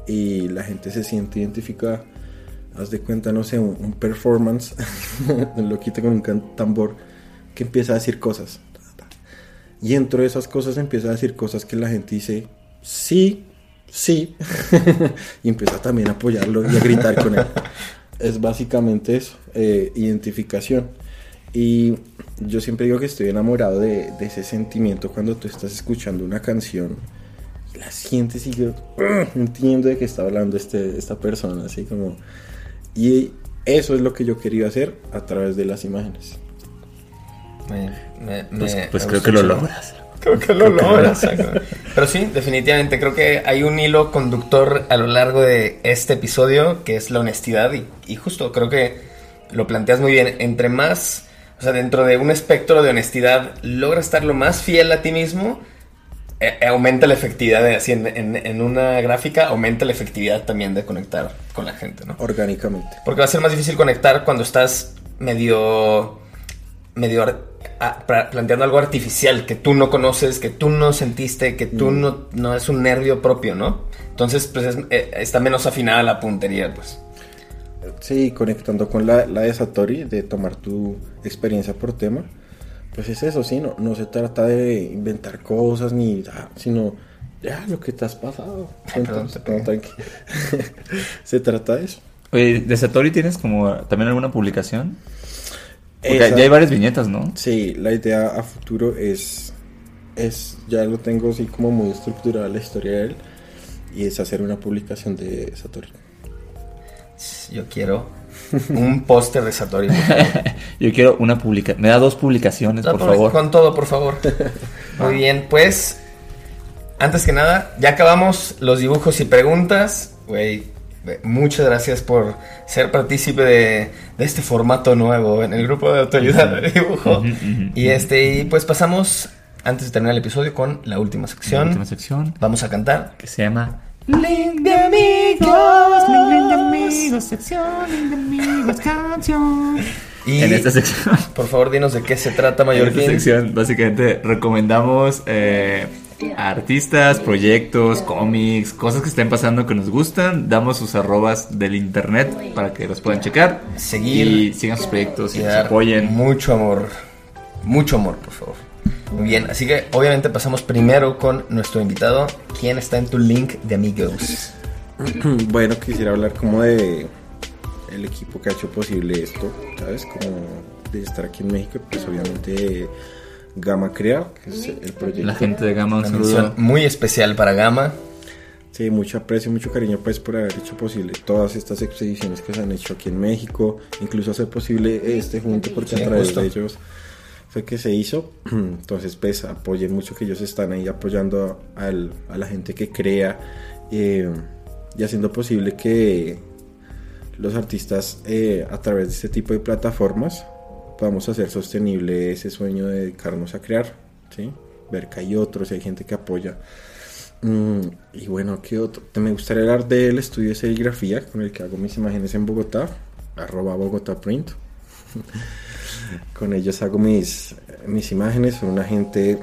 y la gente se siente identificada. Haz de cuenta, no sé, un, performance, [LAUGHS] un loquito con un tambor que empieza a decir cosas. Y dentro de esas cosas empieza a decir cosas que la gente dice, sí, sí. [LAUGHS] y empieza también a apoyarlo y a gritar con él. [LAUGHS] Es básicamente eso, eh, identificación. Y yo siempre digo que estoy enamorado de, de ese sentimiento cuando tú estás escuchando una canción. La sientes y yo "Ugh", entiendo de qué está hablando este, esta persona, así como... Y eso es lo que yo quería hacer a través de las imágenes. Me- me- Pues, pues me creo que lo logras. [LAUGHS] Creo que lo logras. Pero sí, definitivamente creo que hay un hilo conductor a lo largo de este episodio que es la honestidad y, y justo creo que lo planteas muy bien. Entre más, o sea, dentro de un espectro de honestidad, logras estar lo más fiel a ti mismo, eh, eh, aumenta la efectividad, de, así en, en- en una gráfica, aumenta la efectividad también de conectar con la gente, ¿no? Orgánicamente. Porque va a ser más difícil conectar cuando estás medio. Medio ar- a- pra- planteando algo artificial que tú no conoces, que tú no sentiste, que tú no, no es un nervio propio, ¿no? Entonces, pues es- eh, está menos afinada la puntería, pues. Sí, conectando con la, la de Satori, de tomar tu experiencia por tema, pues es eso, sí, no, no se trata de inventar cosas ni ah, sino ya lo que te has pasado. Perdón, te no, tranqui. [LAUGHS] se trata de eso. Oye, ¿de Satori tienes como también alguna publicación? Porque Esa- ya hay varias viñetas, ¿no? Sí, la idea a futuro es, es, ya lo tengo así como muy estructurada la historia de él, y es hacer una publicación de Satori. Yo quiero un [LAUGHS] póster de Satori. por favor. [LAUGHS] Yo quiero una publicación. Me da dos publicaciones, por favor. Con todo, por favor. [LAUGHS] Muy bien, pues. Antes que nada, ya acabamos los dibujos y preguntas. Güey, muchas gracias por ser partícipe de, de este formato nuevo en el grupo de autoayuda de dibujo. Y este, y pues pasamos, antes de terminar el episodio, con la última La sección. última sección Vamos a cantar. que se llama Link de amigos, link, link de amigos, sección, link de amigos, canción. Y En esta sección, por favor, dinos de qué se trata, en esta Mallorquín. sección básicamente recomendamos eh, artistas, proyectos, cómics, cosas que estén pasando que nos gustan. Damos sus arrobas del internet para que los puedan checar. Seguir. Y sigan sus proyectos y nos apoyen. Mucho amor. Mucho amor, por favor. Muy bien, así que obviamente pasamos primero con nuestro invitado. ¿Quién está en tu link de amigos? [CLEARS THROAT] Bueno, quisiera hablar como de el equipo que ha hecho posible esto, ¿sabes? Como de estar aquí en México, pues obviamente Gama Crea, que es el proyecto. La gente de Gama, un Una saludo. muy especial para Gama. Sí, mucho aprecio, mucho cariño pues por haber hecho posible todas estas expediciones que se han hecho aquí en México, incluso hacer posible este junto porque Sí, a través justo. de ellos fue que se hizo. [CLEARS THROAT] Entonces pues apoyen mucho que ellos están ahí apoyando al- a la gente que crea eh, y haciendo posible que los artistas eh, a través de este tipo de plataformas podamos hacer sostenible ese sueño de dedicarnos a crear, ¿sí? Ver que hay otros, hay gente que apoya. Mm, y bueno, ¿qué otro? Te- Me gustaría hablar del estudio de serigrafía con el que hago mis imágenes en Bogotá, arroba Bogotá Print. [LAUGHS] con ellos hago mis, mis imágenes, son una gente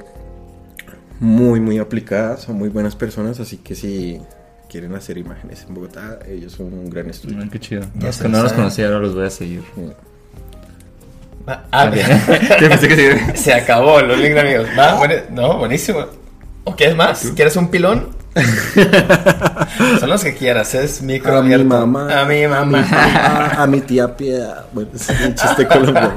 muy, muy aplicada, son muy buenas personas, así que si quieren hacer imágenes en Bogotá, ellos son un gran estudio. Mm, qué chido. Los que no los conocía ahora los voy a seguir. Ah, [LAUGHS] Yo pensé que se acabó los links [LAUGHS] de amigos. Va, bueno, no, buenísimo. ¿O quieres más? ¿Quieres un pilón? [LAUGHS] Son los que quieras, es micro A mi abierto. mamá. A mi A mi mamá. a mi tía Piedad. Bueno, es un chiste colombiano.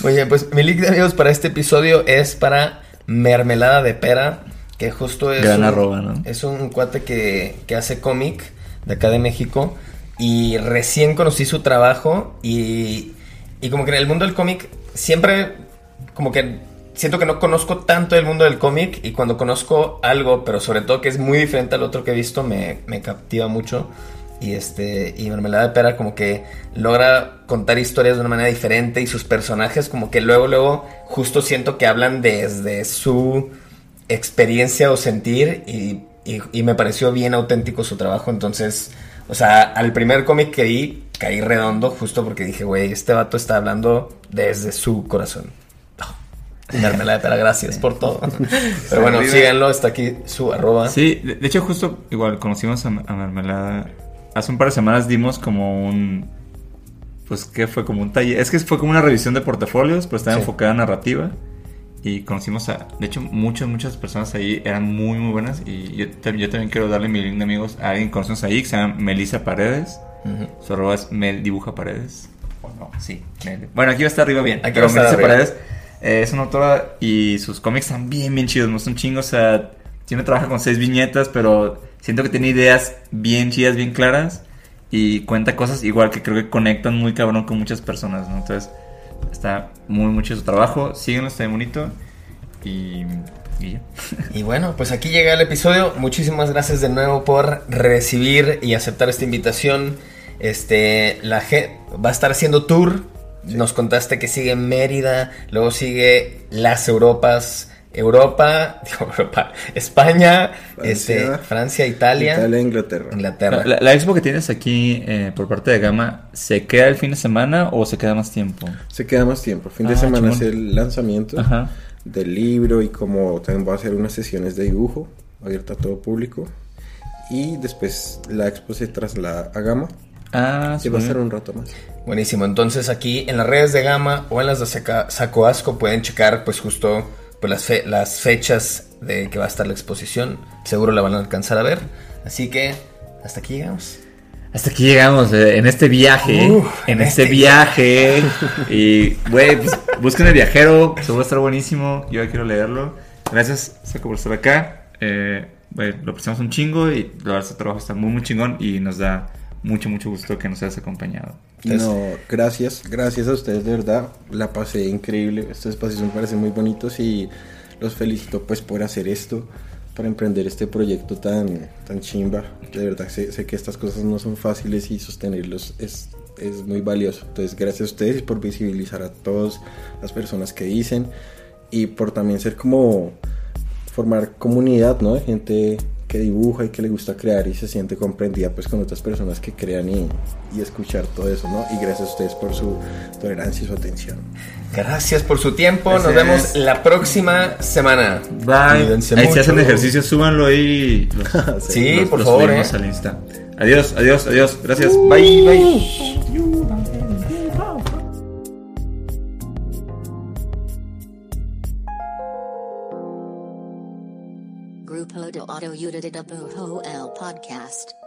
Muy bien, pues mi link de amigos para este episodio es para Mermelada de Pera, que justo es, Gran un, arroba, ¿no? es un cuate que, que hace cómic de acá de México y recién conocí su trabajo y, y como que en el mundo del cómic siempre como que siento que no conozco tanto el mundo del cómic y cuando conozco algo, pero sobre todo que es muy diferente al otro que he visto, me, me captiva mucho. Y este y Mermelada de Pera como que logra contar historias de una manera diferente y sus personajes como que luego luego justo siento que hablan desde su experiencia o sentir y, y- y me pareció bien auténtico su trabajo. Entonces, o sea, al primer cómic que vi caí redondo justo porque dije, güey, este vato está hablando desde su corazón. Mermelada de Pera, gracias por todo. Pero bueno, síganlo, está aquí su arroba. Sí, de, de hecho justo igual conocimos a, a Mermelada. Hace un par de semanas dimos como un... Pues que fue como un taller. Es que fue como una revisión de portafolios, pero estaba Sí. enfocada en narrativa. Y conocimos a... De hecho, muchas, muchas personas ahí eran muy, muy buenas. Y yo, tam- yo también quiero darle mi link de amigos a alguien que conocemos ahí que se llama Melissa Paredes. Su arroba es Mel Dibuja Paredes. O no, sí. Mel. Bueno, aquí va a estar arriba bien. Aquí pero va a estar Melissa arriba. Paredes eh, es una autora y sus cómics están bien, bien chidos. Me gustan un chingo. O sea, siempre trabaja con seis viñetas, pero siento que tiene ideas bien chidas, bien claras. Y cuenta cosas igual que creo que conectan muy cabrón con muchas personas, ¿no? Entonces, está muy, chido su trabajo. Síguenlo, está bonito. Y, y ya. [LAUGHS] Y bueno, pues aquí llega el episodio. Muchísimas gracias de nuevo por recibir y aceptar esta invitación. Este, la G va a estar haciendo tour. Nos contaste que sigue Mérida, luego sigue las Europas, Europa, [LAUGHS] digo Europa, España, Francia. este, Francia, Italia, Italia, Inglaterra. Inglaterra. La, la expo que tienes aquí eh, por parte de Gama, ¿se queda el fin de semana o se queda más tiempo? Se queda más tiempo. Fin de Ah, semana chingón. es el lanzamiento Ajá. del libro y como también va a hacer unas sesiones de dibujo abierta a todo público. Y después la expo se traslada a Gama Ah, y sí. va a ser un rato más. Buenísimo, entonces aquí en las redes de Gama o en las de Saca- Saco Asco pueden checar pues justo pues, las, fe- las fechas de que va a estar la exposición. Seguro la van a alcanzar a ver. Así que hasta aquí llegamos. Hasta aquí llegamos eh, en este viaje. En en este este viaje. [LAUGHS] y, güey, pues busquen el viajero. Se va a estar buenísimo. Yo ya quiero leerlo. Gracias, Saco, por estar acá. Eh, lo apreciamos un chingo y la verdad, este trabajo está muy, muy chingón. Y nos da mucho, mucho gusto que nos hayas acompañado. Entonces- No, gracias, gracias a ustedes de verdad, la pasé increíble, estos espacios me parecen muy bonitos y los felicito pues por hacer esto, para emprender este proyecto tan, tan chimba, de verdad sé, sé que estas cosas no son fáciles y sostenerlos es, es muy valioso, entonces gracias a ustedes por visibilizar a todas las personas que dicen y por también ser como formar comunidad, ¿no? De gente que dibuja y que le gusta crear y se siente comprendida pues con otras personas que crean y, y escuchar todo eso, ¿no? Y gracias a ustedes por su tolerancia y su atención. Gracias por su tiempo. Nos vemos la próxima semana. Bye. Cuídense Ahí si hacen ejercicio, súbanlo ahí. [LAUGHS] Los, Sí, los- por los favor, eh. al Insta. Adiós, adiós, adiós. Gracias. Bye, bye. Auto Unida Bujo El Podcast.